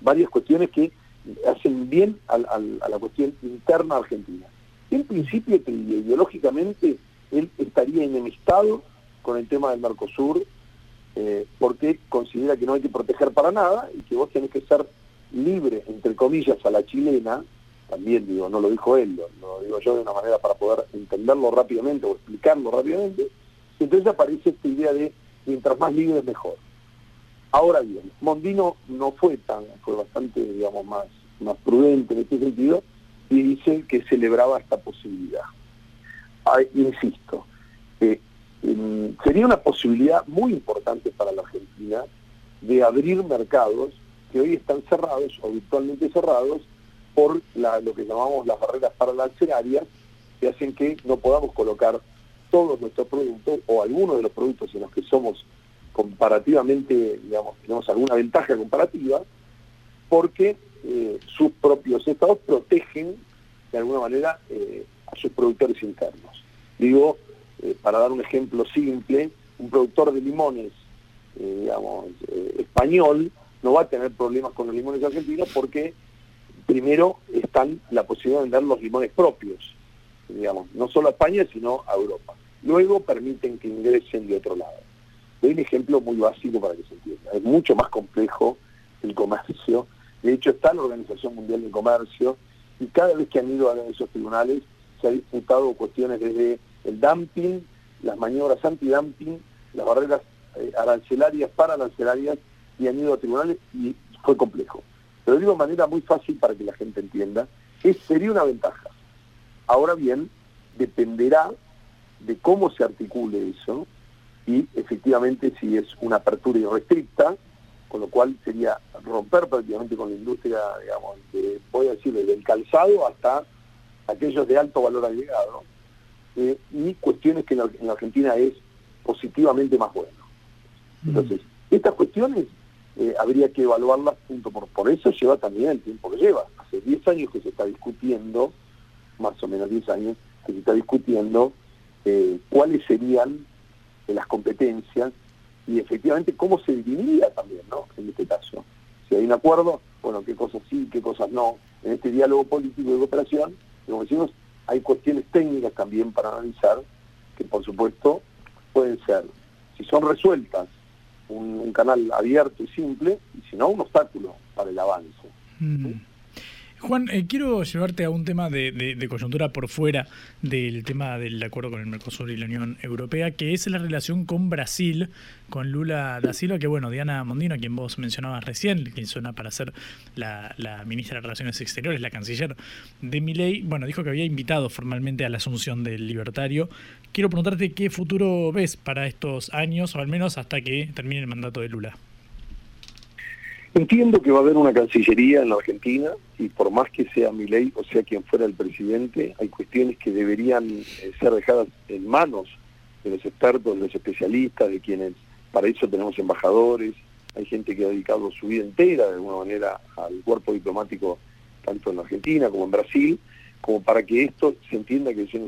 E: varias cuestiones que hacen bien a, la cuestión interna argentina. En principio, ideológicamente, él estaría enemistado con el tema del Mercosur, eh, porque considera que no hay que proteger para nada y que vos tenés que ser libre, entre comillas, a la chilena, también digo, no lo dijo él, lo, digo yo de una manera para poder entenderlo rápidamente o explicarlo rápidamente, entonces aparece esta idea de mientras más libre mejor. Ahora bien, Mondino no fue tan, fue bastante, digamos, más, más prudente en este sentido y dice que celebraba esta posibilidad. insisto, eh, sería una posibilidad muy importante para la Argentina de abrir mercados que hoy están cerrados o virtualmente cerrados por lo que llamamos las barreras paralacerarias que hacen que no podamos colocar todos nuestros productos o algunos de los productos en los que somos comparativamente, digamos, tenemos alguna ventaja comparativa, porque eh, sus propios estados protegen de alguna manera eh, a sus productores internos. Digo, eh, para dar un ejemplo simple, un productor de limones, digamos, español, no va a tener problemas con los limones argentinos porque primero están la posibilidad de vender los limones propios, digamos, no solo a España, sino a Europa. Luego permiten que ingresen de otro lado. Doy un ejemplo muy básico para que se entienda. Es mucho más complejo el comercio. De hecho, está la Organización Mundial del Comercio y cada vez que han ido a esos tribunales se han disputado cuestiones desde el dumping, las maniobras anti-dumping, las barreras eh, arancelarias, para arancelarias, y han ido a tribunales y fue complejo. Pero digo de manera muy fácil para que la gente entienda, es, sería una ventaja. Ahora bien, dependerá de cómo se articule eso y efectivamente si es una apertura irrestricta, con lo cual sería romper prácticamente con la industria, digamos, de, voy a decir, desde el calzado hasta aquellos de alto valor agregado, eh, y cuestiones que en la, Argentina es positivamente más bueno. Mm. Entonces, estas cuestiones eh, habría que evaluarlas punto por por eso lleva también el tiempo que lleva. Hace 10 años que se está discutiendo, más o menos 10 años, que se está discutiendo eh, cuáles serían las competencias y efectivamente cómo se dividiría también, ¿no? En este caso. Si hay un acuerdo, bueno, qué cosas sí, qué cosas no. En este diálogo político de cooperación, como decimos, hay cuestiones técnicas también para analizar que por supuesto pueden ser, si son resueltas, un, canal abierto y simple, y si no, un obstáculo para el avance.
A: Mm. Juan, eh, quiero llevarte a un tema de, coyuntura por fuera del tema del acuerdo con el Mercosur y la Unión Europea, que es la relación con Brasil, con Lula da Silva, que bueno, Diana Mondino, quien vos mencionabas recién, quien suena para ser la, ministra de Relaciones Exteriores, la canciller de Milei, bueno, dijo que había invitado formalmente a la asunción del libertario. Quiero preguntarte qué futuro ves para estos años, o al menos hasta que termine el mandato de Lula.
E: Entiendo que va a haber una cancillería en la Argentina y por más que sea mi ley o sea quien fuera el presidente, hay cuestiones que deberían eh, ser dejadas en manos de los expertos, de los especialistas, de quienes para eso tenemos embajadores, hay gente que ha dedicado su vida entera de alguna manera al cuerpo diplomático tanto en Argentina como en Brasil, como para que esto se entienda que eso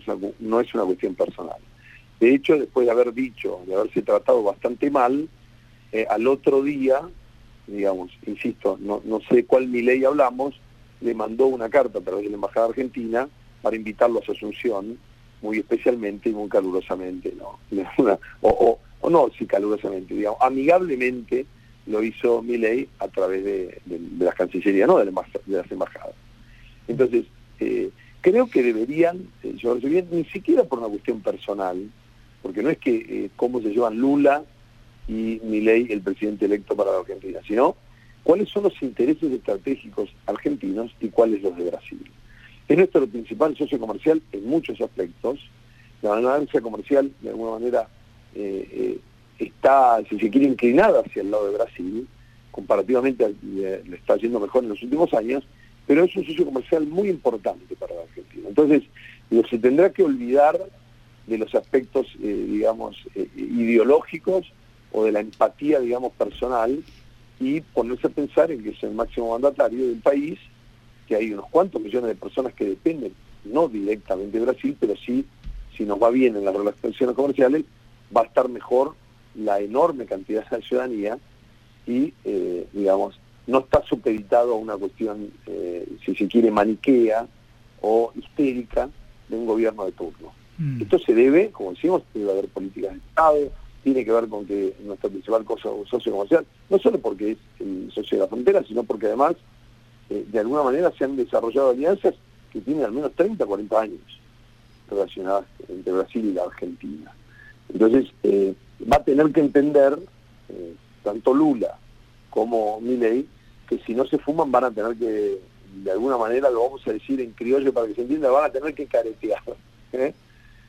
E: no es una, cuestión personal. De hecho, después de haber dicho, de haberse tratado bastante mal, eh, al otro día digamos, insisto, no, no sé cuál mi ley hablamos, le mandó una carta a través de la Embajada Argentina para invitarlo a su asunción, muy especialmente y muy calurosamente, ¿no? o, o, no, sí, calurosamente, digamos, amigablemente lo hizo Milei a través de, las cancillerías, no de, las embajadas. Entonces, eh, creo que deberían eh, llevarse bien, ni siquiera por una cuestión personal, porque no es que eh, cómo se llevan Lula y Milei, el presidente electo para la Argentina, sino cuáles son los intereses estratégicos argentinos y cuáles los de Brasil. Es nuestro principal socio comercial en muchos aspectos. La balanza comercial, de alguna manera, eh, está, si se quiere, inclinada hacia el lado de Brasil, comparativamente le, está yendo mejor en los últimos años, pero es un socio comercial muy importante para la Argentina. Entonces, se tendrá que olvidar de los aspectos, eh, digamos, eh, ideológicos o de la empatía, digamos, personal y ponerse a pensar en que es el máximo mandatario del país, que hay unos cuantos millones de personas que dependen, no directamente de Brasil, pero sí, si nos va bien en las relaciones comerciales, va a estar mejor la enorme cantidad de ciudadanía y, eh, digamos, no está supeditado a una cuestión, eh, si se quiere, maniquea o histérica de un gobierno de turno. Mm. Esto se debe, como decimos, debe haber políticas de Estado, tiene que ver con que nuestro principal socio comercial, no solo porque es el socio de la frontera, sino porque además, eh, de alguna manera, se han desarrollado alianzas que tienen al menos 30, 40 años relacionadas entre Brasil y la Argentina. Entonces, eh, va a tener que entender, eh, tanto Lula como Milei, que si no se fuman van a tener que, de alguna manera, lo vamos a decir en criollo para que se entienda, van a tener que caretear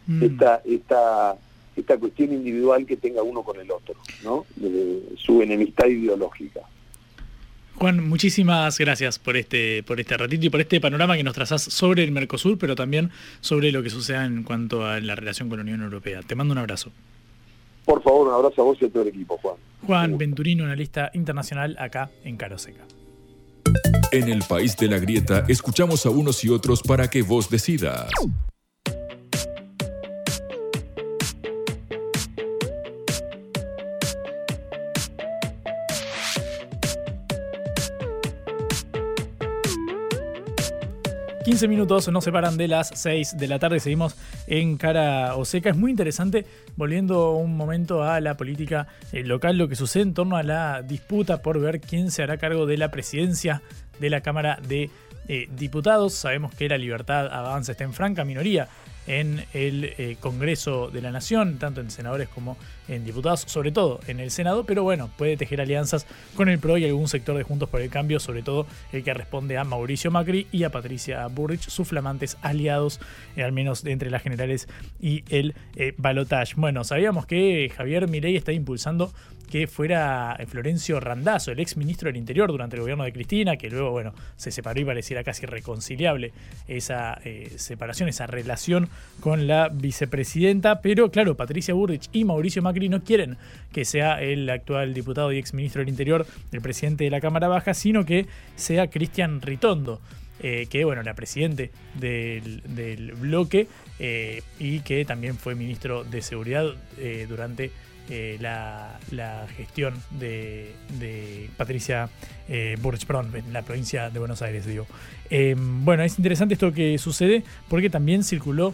E: mm. esta, esta, esta cuestión individual que tenga uno con el otro, ¿no? De su enemistad ideológica.
A: Juan, muchísimas gracias por este, por este ratito y por este panorama que nos trazás sobre el Mercosur, pero también sobre lo que suceda en cuanto a la relación con la Unión Europea. Te mando un abrazo.
E: Por favor, un abrazo a vos y a todo el equipo, Juan.
A: Juan Venturino, analista internacional acá en Caroseca.
B: En el país de la grieta, escuchamos a unos y otros para que vos decidas.
A: 15 minutos nos separan de las 6 de la tarde. Seguimos en cara o seca. Es muy interesante, volviendo un momento a la política eh, local, lo que sucede en torno a la disputa por ver quién se hará cargo de la presidencia de la Cámara de eh, Diputados. Sabemos que la libertad avanza está en franca minoría en el eh, Congreso de la Nación, tanto en senadores como en diputados, sobre todo en el Senado, pero bueno, puede tejer alianzas con el PRO y algún sector de Juntos por el Cambio, sobre todo el que responde a Mauricio Macri y a Patricia Burrich, sus flamantes aliados, eh, al menos entre las generales y el eh, balotage. Bueno, sabíamos que Javier Mirey está impulsando que fuera eh, Florencio Randazzo, el ex ministro del Interior durante el gobierno de Cristina, que luego, bueno, se separó y pareciera casi reconciliable esa separación, esa relación con la vicepresidenta. Pero claro, Patricia Burrich y Mauricio Macri no quieren que sea el actual diputado y ex ministro del Interior, el presidente de la Cámara Baja, sino que sea Cristian Ritondo. Eh, que bueno, era presidente del, bloque eh, y que también fue ministro de Seguridad eh, durante la, gestión de, Patricia perdón, en la provincia de Buenos Aires, digo. bueno, es interesante esto que sucede porque también circuló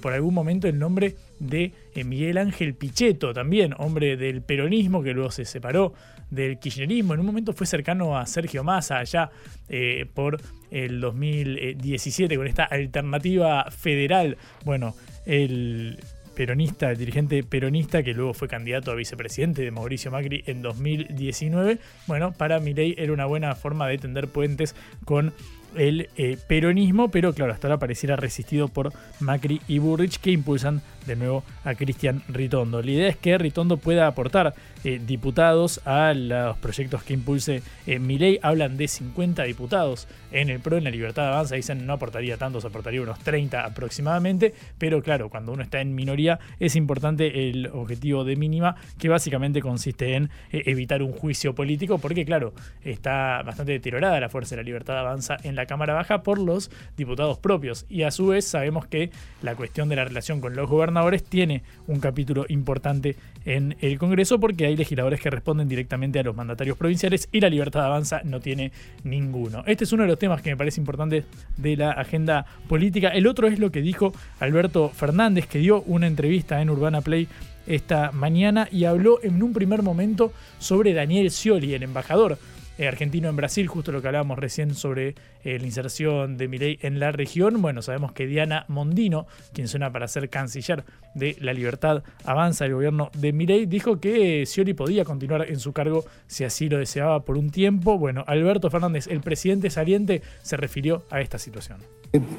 A: por algún momento el nombre de eh, Miguel Ángel Pichetto, también hombre del peronismo que luego se separó del kirchnerismo. En un momento fue cercano a Sergio Massa allá eh, por el 2017 con esta alternativa federal. Bueno, el peronista, el dirigente peronista que luego fue candidato a vicepresidente de Mauricio Macri en 2019. Bueno, para Milei era una buena forma de tender puentes con el eh, peronismo, pero claro, hasta ahora pareciera resistido por Macri y Burrich que impulsan de nuevo a Cristian Ritondo. La idea es que Ritondo pueda aportar eh, diputados a los proyectos que impulse eh, Milei. Hablan de 50 diputados en el PRO, en la Libertad Avanza. Dicen no aportaría tantos, aportaría unos 30 aproximadamente. Pero claro, cuando uno está en minoría es importante el objetivo de mínima, que básicamente consiste en eh, evitar un juicio político, porque claro, está bastante deteriorada la fuerza de la Libertad Avanza en la Cámara Baja por los diputados propios. Y a su vez sabemos que la cuestión de la relación con los gobernadores tiene un capítulo importante en el Congreso porque hay legisladores que responden directamente a los mandatarios provinciales y la libertad de avanza no tiene ninguno. Este es uno de los temas que me parece importante de la agenda política. El otro es lo que dijo Alberto Fernández, que dio una entrevista en Urbana Play esta mañana y habló en un primer momento sobre Daniel Scioli, el embajador eh, argentino en Brasil, justo lo que hablábamos recién sobre eh, la inserción de Milei en la región. Bueno, sabemos que Diana Mondino, quien suena para ser canciller de la libertad avanza el gobierno de Milei, dijo que Scioli podía continuar en su cargo si así lo deseaba por un tiempo. Bueno, Alberto Fernández, el presidente saliente, se refirió a esta situación.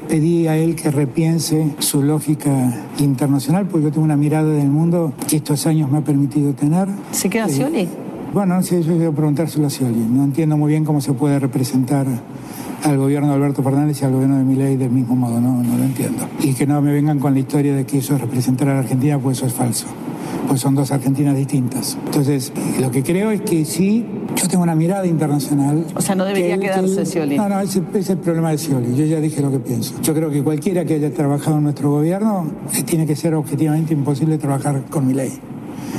F: Pedí a él que repiense su lógica internacional, porque yo tengo una mirada del mundo que estos años me ha permitido tener.
G: ¿Se queda Scioli?
F: Bueno, no sé, yo quiero preguntárselo a Scioli. No entiendo muy bien cómo se puede representar al gobierno de Alberto Fernández y al gobierno de Milei del mismo modo, no, no lo entiendo. Y que no me vengan con la historia de que eso es representar a la Argentina, pues eso es falso. Pues son dos Argentinas distintas. Entonces, lo que creo es que sí, yo tengo una mirada internacional.
G: O sea, no debería quedarse Scioli.
F: No, no, ese es el problema de Scioli. Yo ya dije lo que pienso. Yo creo que cualquiera que haya trabajado en nuestro gobierno eh, tiene que ser objetivamente imposible trabajar con Milei.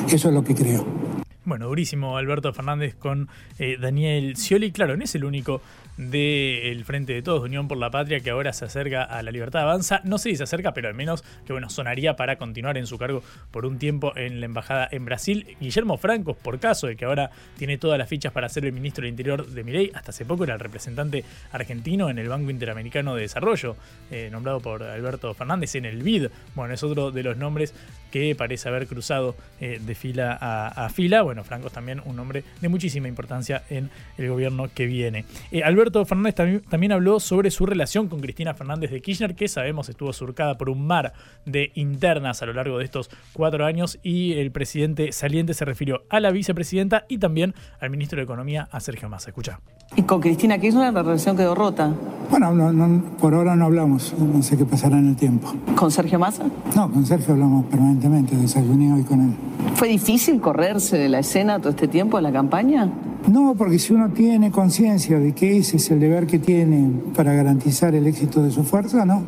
F: Eso es lo que creo.
A: Bueno, durísimo Alberto Fernández con eh, Daniel Scioli. Claro, no es el único del Frente de Todos, Unión por la Patria, que ahora se acerca a la libertad avanza. No sé si se acerca, pero al menos que bueno, sonaría para continuar en su cargo por un tiempo en la embajada en Brasil. Guillermo Franco, por caso de que ahora tiene todas las fichas para ser el ministro del Interior de Milei, hasta hace poco era el representante argentino en el Banco Interamericano de Desarrollo, eh, nombrado por Alberto Fernández en el BID. Bueno, es otro de los nombres que parece haber cruzado eh, de fila a, fila. Bueno, Franco es también un nombre de muchísima importancia en el gobierno que viene. Eh, Alberto Fernández también, habló sobre su relación con Cristina Fernández de Kirchner, que sabemos estuvo surcada por un mar de internas a lo largo de estos cuatro años, y el presidente saliente se refirió a la vicepresidenta y también al ministro de Economía, a Sergio Massa. Escucha.
G: ¿Y con Cristina Kirchner la relación quedó rota?
F: Bueno, por ahora no hablamos, no sé qué pasará en el tiempo.
G: ¿Con Sergio Massa?
F: No, con Sergio hablamos permanentemente, desayuné hoy con él.
G: ¿Fue difícil correrse de la escena todo este tiempo de la campaña?
F: No, porque si uno tiene conciencia de que ese es el deber que tiene para garantizar el éxito de su fuerza, no.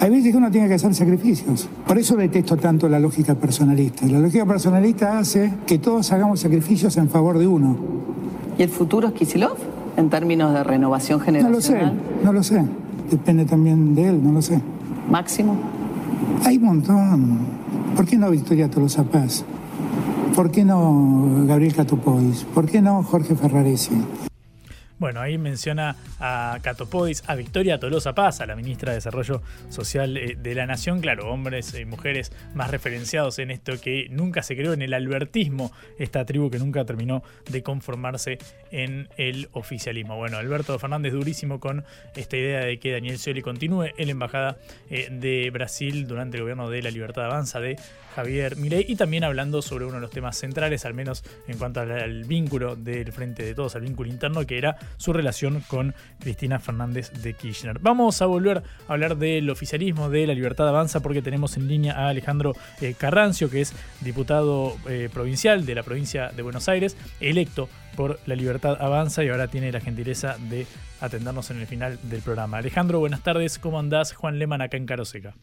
F: Hay veces que uno tiene que hacer sacrificios. Por eso detesto tanto la lógica personalista. La lógica personalista hace que todos hagamos sacrificios en favor de uno.
G: ¿Y el futuro es Kisilov en términos de renovación generacional?
F: No lo sé, no lo sé. Depende también de él, no lo sé.
G: ¿Máximo?
F: Hay un montón. ¿Por qué no Victoria Tolosa Paz? ¿Por qué no Gabriel Catopois? ¿Por qué no Jorge Ferraresi?
A: Bueno, ahí menciona a Catopodis, a Victoria Tolosa Paz, a la ministra de Desarrollo Social eh, de la Nación. Claro, hombres y mujeres más referenciados en esto que nunca se creó en el albertismo, esta tribu que nunca terminó de conformarse en el oficialismo. Bueno, Alberto Fernández durísimo con esta idea de que Daniel Scioli continúe en la Embajada eh, de Brasil durante el gobierno de la Libertad Avanza de Javier Milei y también hablando sobre uno de los temas centrales, al menos en cuanto al, vínculo del Frente de Todos, al vínculo interno, que era su relación con Cristina Fernández de Kirchner. Vamos a volver a hablar del oficialismo de la Libertad Avanza porque tenemos en línea a Alejandro eh, Carrancio, que es diputado eh, provincial de la provincia de Buenos Aires, electo por la Libertad Avanza y ahora tiene la gentileza de atendernos en el final del programa. Alejandro, buenas tardes, ¿cómo andás? Juan Leman acá en Caroseca.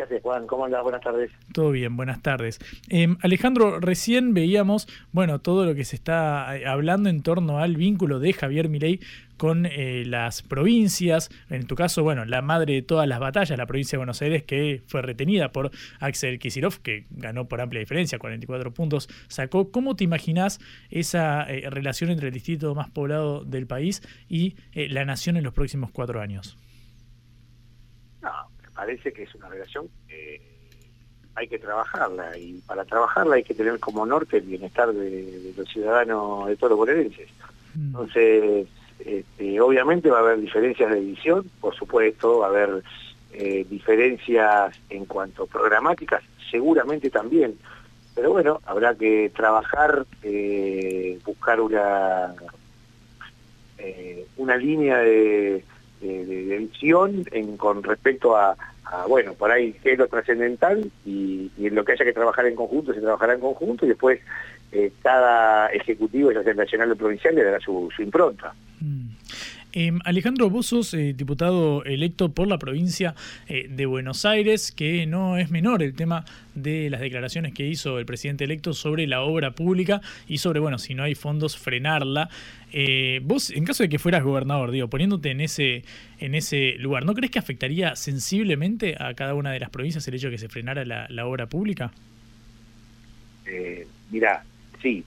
H: ¿Qué haces, Juan? ¿Cómo andas? Buenas tardes.
A: Todo bien, buenas tardes. Em, Alejandro, recién veíamos, bueno, todo lo que se está eh, hablando en torno al vínculo de Javier Milei con eh, las provincias, en tu caso, bueno, la madre de todas las batallas, la provincia de Buenos Aires, que fue retenida por Axel Kicillof, que ganó por amplia diferencia, 44 puntos sacó. ¿Cómo te imaginas esa eh, relación entre el distrito más poblado del país y la nación en los próximos cuatro años?
H: Parece que es una relación que hay que trabajarla y para trabajarla hay que tener como norte el bienestar de, los ciudadanos de todos los bonaerenses. Mm. Entonces, este, obviamente va a haber diferencias de visión, por supuesto, va a haber eh, diferencias en cuanto programáticas, seguramente también, pero bueno, habrá que trabajar, eh, buscar una, eh, una línea de, visión en, con respecto a, bueno, por ahí qué es lo trascendental y, en lo que haya que trabajar en conjunto se trabajará en conjunto y después eh, cada ejecutivo, ya sea nacional o provincial, le dará su, impronta.
A: Mm. Eh, Alejandro, vos sos eh, diputado electo por la provincia eh, de Buenos Aires, que no es menor el tema de las declaraciones que hizo el presidente electo sobre la obra pública y sobre, bueno, si no hay fondos, frenarla. Eh, vos, en caso de que fueras gobernador, digo, poniéndote en ese, en ese lugar, ¿no crees que afectaría sensiblemente a cada una de las provincias el hecho de que se frenara la, la obra pública?
H: Eh, mira, sí,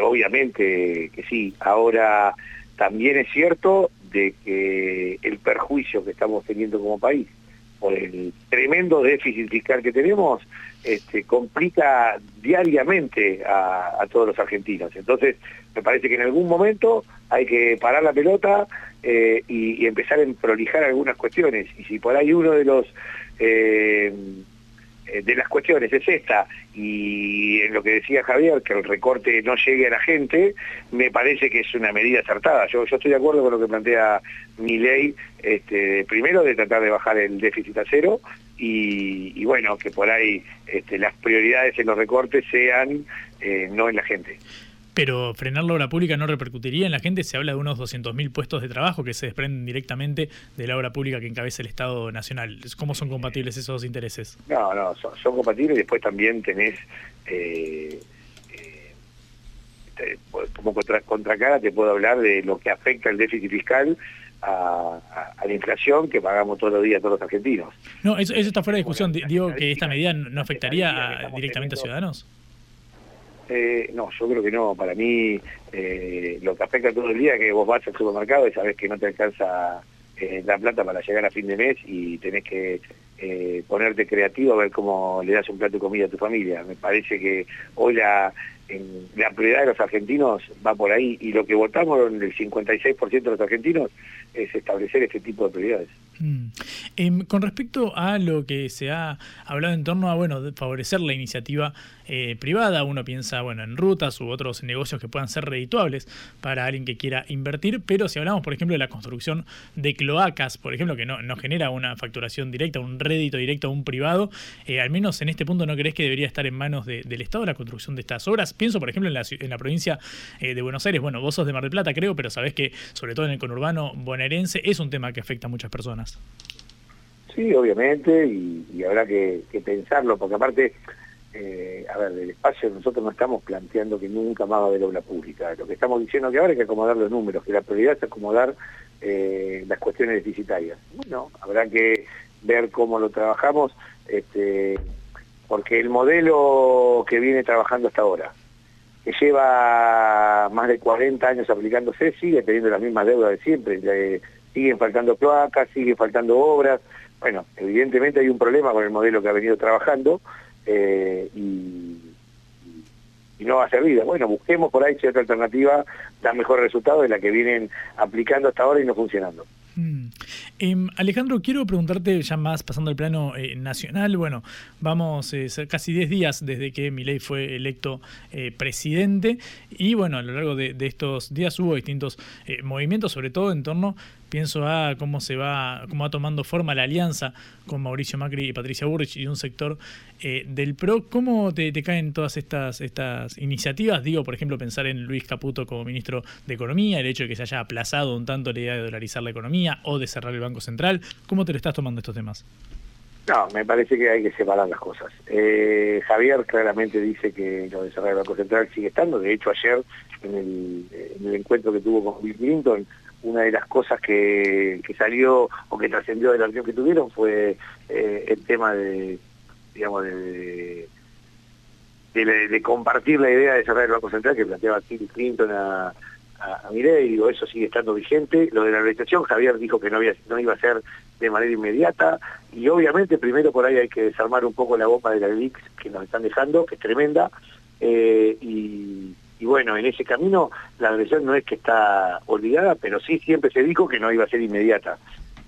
H: obviamente que sí. Ahora, también es cierto de que el perjuicio que estamos teniendo como país por el tremendo déficit fiscal que tenemos, este, complica diariamente a, todos los argentinos. Entonces, me parece que en algún momento hay que parar la pelota eh, y, y, empezar a prolijar algunas cuestiones. Y si por ahí uno de los... Eh, de las cuestiones es esta, y en lo que decía Javier, que el recorte no llegue a la gente, me parece que es una medida acertada. Yo, estoy de acuerdo con lo que plantea mi ley, este, primero de tratar de bajar el déficit a cero, y, y bueno, que por ahí este, las prioridades en los recortes sean eh, no en la gente.
A: Pero frenar la obra pública no repercutiría en la gente. Se habla de unos 200.000 puestos de trabajo que se desprenden directamente de la obra pública que encabeza el Estado Nacional. ¿Cómo son compatibles esos dos intereses?
H: No, no, son, son compatibles. Después también tenés, eh, eh, como contra, contra cara, te puedo hablar de lo que afecta el déficit fiscal a, a, a, la inflación que pagamos todos los días todos los argentinos.
A: No, eso, eso está fuera de discusión. Digo que esta medida no afectaría directamente a ciudadanos.
H: Eh, no, yo creo que no. Para mí, eh, lo que afecta todo el día es que vos vas al supermercado y sabes que no te alcanza eh, la plata para llegar a fin de mes y tenés que ponerte creativo a ver cómo le das un plato de comida a tu familia. Me parece que hoy la, en, la prioridad de los argentinos va por ahí y lo que votamos el 56% de los argentinos es establecer este tipo de prioridades.
A: Mm. Eh, con respecto a lo que se ha hablado en torno a bueno favorecer la iniciativa eh, privada, uno piensa bueno en rutas u otros negocios que puedan ser redituables para alguien que quiera invertir, pero si hablamos por ejemplo de la construcción de cloacas, por ejemplo, que no, no genera una facturación directa, un rédito directo a un privado, eh, al menos en este punto no crees que debería estar en manos de, del Estado la construcción de estas obras. Pienso por ejemplo en la, en la provincia eh, de Buenos Aires, bueno, vos sos de Mar del Plata creo, pero sabés que sobre todo en el conurbano bonaerense es un tema que afecta a muchas personas.
H: Sí, obviamente, y, y habrá que, que, pensarlo, porque aparte, eh, a ver, del espacio nosotros no estamos planteando que nunca más va a haber obra pública. Lo que estamos diciendo que ahora hay que acomodar los números, que la prioridad es acomodar eh, las cuestiones deficitarias. Bueno, habrá que ver cómo lo trabajamos, este, porque el modelo que viene trabajando hasta ahora, que lleva más de 40 años aplicándose, sigue teniendo las mismas deudas de siempre. Siguen faltando cloacas, siguen faltando obras. Bueno, evidentemente hay un problema con el modelo que ha venido trabajando eh, y, y, no va a servir. Bueno, busquemos por ahí si otra alternativa da mejor resultado de la que vienen aplicando hasta ahora y no funcionando.
A: Mm. Eh, Alejandro, quiero preguntarte ya más pasando al plano eh, nacional. Bueno, vamos eh, casi 10 días desde que Milei fue electo eh, presidente y bueno, a lo largo de, estos días hubo distintos movimientos, sobre todo en torno pienso a cómo se va, cómo va tomando forma la alianza con Mauricio Macri y Patricia Burrich y un sector del PRO. ¿Cómo te, te, caen todas estas, estas iniciativas? Digo, por ejemplo, pensar en Luis Caputo como ministro de Economía, el hecho de que se haya aplazado un tanto la idea de dolarizar la economía o de cerrar el Banco Central. ¿Cómo te lo estás tomando estos temas?
H: No, me parece que hay que separar las cosas. Eh, Javier claramente dice que lo de cerrar el Banco Central sigue estando. De hecho, ayer en el, en el encuentro que tuvo con Bill Clinton, una de las cosas que, salió o que trascendió de la reunión que tuvieron fue eh, el tema de, digamos, de, de, compartir la idea de cerrar el Banco Central que planteaba Bill Clinton a, a, a Mireille, digo, eso sigue estando vigente. Lo de la organización, Javier dijo que no, había, no iba a ser de manera inmediata y obviamente primero por ahí hay que desarmar un poco la bomba de la VIX que nos están dejando, que es tremenda, eh, y y bueno, en ese camino la agresión no es que está olvidada, pero sí siempre se dijo que no iba a ser inmediata.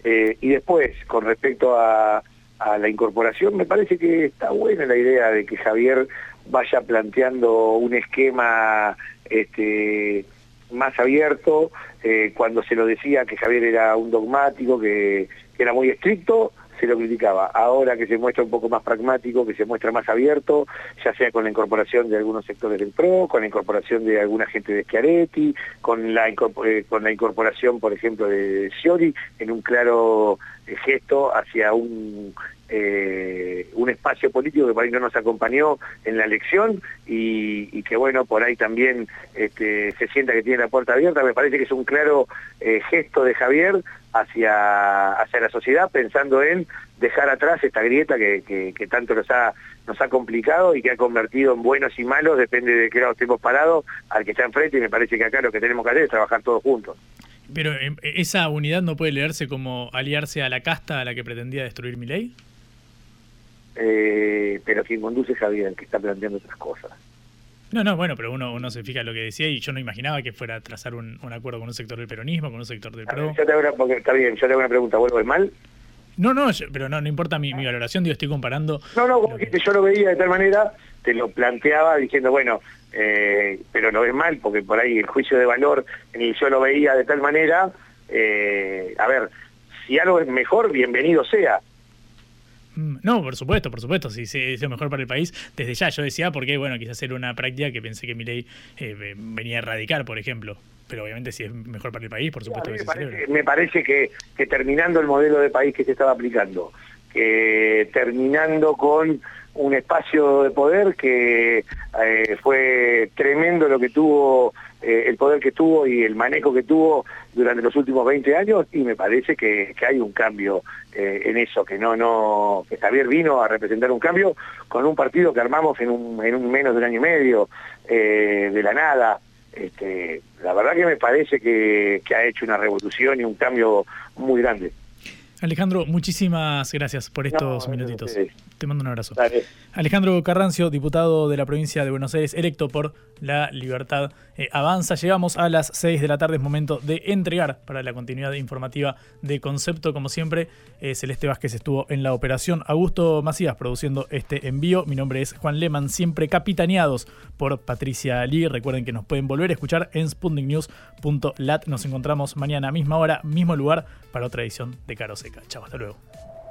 H: Eh, y después, con respecto a, a, la incorporación, me parece que está buena la idea de que Javier vaya planteando un esquema este, más abierto. Eh, cuando se lo decía que Javier era un dogmático, que, que era muy estricto, se lo criticaba. Ahora que se muestra un poco más pragmático, que se muestra más abierto, ya sea con la incorporación de algunos sectores del PRO, con la incorporación de alguna gente de Schiaretti, con la, eh, incorporación, por ejemplo, de Scioli, en un claro eh, gesto hacia un eh, un espacio político que por ahí no nos acompañó en la elección y, que bueno, por ahí también este, se sienta que tiene la puerta abierta, me parece que es un claro gesto de Javier hacia, hacia la sociedad pensando en dejar atrás esta grieta que, tanto nos ha, nos ha complicado y que ha convertido en buenos y malos, depende de qué lado estemos parados, al que está enfrente y me parece que acá lo que tenemos que hacer es trabajar todos juntos.
A: Pero em, esa unidad no puede leerse como aliarse a la casta a la que pretendía destruir mi ley.
H: Eh, pero quien conduce es Javier, que está planteando otras cosas.
A: No, no, bueno, pero uno, uno se fija en lo que decía y yo no imaginaba que fuera a trazar un, acuerdo con un sector del peronismo, con un sector del PRO.
H: Yo te hago porque, está bien, yo te hago una pregunta, ¿vuelvo de mal?
A: No, no, pero no, no importa mi, valoración, digo, estoy comparando...
H: No, no, como que... yo lo veía de tal manera, te lo planteaba diciendo, bueno, eh, pero lo ves mal, porque por ahí el juicio de valor el yo lo veía de tal manera, eh, a ver, si algo es mejor, bienvenido sea.
A: Mm, no, por supuesto, por supuesto, si es lo mejor para el país, desde ya yo decía, porque bueno, quise hacer una práctica que pensé que mi ley eh, venía a erradicar, por ejemplo. Pero obviamente si es mejor para el país, por supuesto
H: que
A: se
H: parece, Me parece que, que terminando el modelo de país que se estaba aplicando, que terminando con un espacio de poder que eh, fue tremendo lo que tuvo, eh, el poder que tuvo y el manejo que tuvo durante los últimos 20 años y me parece que, hay un cambio eh, en eso, que no, no, que Javier vino a representar un cambio con un partido que armamos en un, en un menos de un año y medio, de la nada. Este, la verdad que me parece que ha hecho una revolución y un cambio muy grande.
A: Alejandro, muchísimas gracias por estos minutitos. Te mando un abrazo. Alejandro Carrancio, diputado de la provincia de Buenos Aires, electo por La Libertad eh, Avanza. Llegamos a las 6 de la tarde, es momento de entregar para la continuidad informativa de Concepto. Como siempre, eh, Celeste Vázquez estuvo en la operación. Augusto Macías produciendo este envío. Mi nombre es Juan Leman, siempre capitaneados por Patricia Lee. Recuerden que nos pueden volver a escuchar en sputniknews.lat. Nos encontramos mañana, misma hora, mismo lugar, para otra edición de Caro Seca. Chao, hasta luego.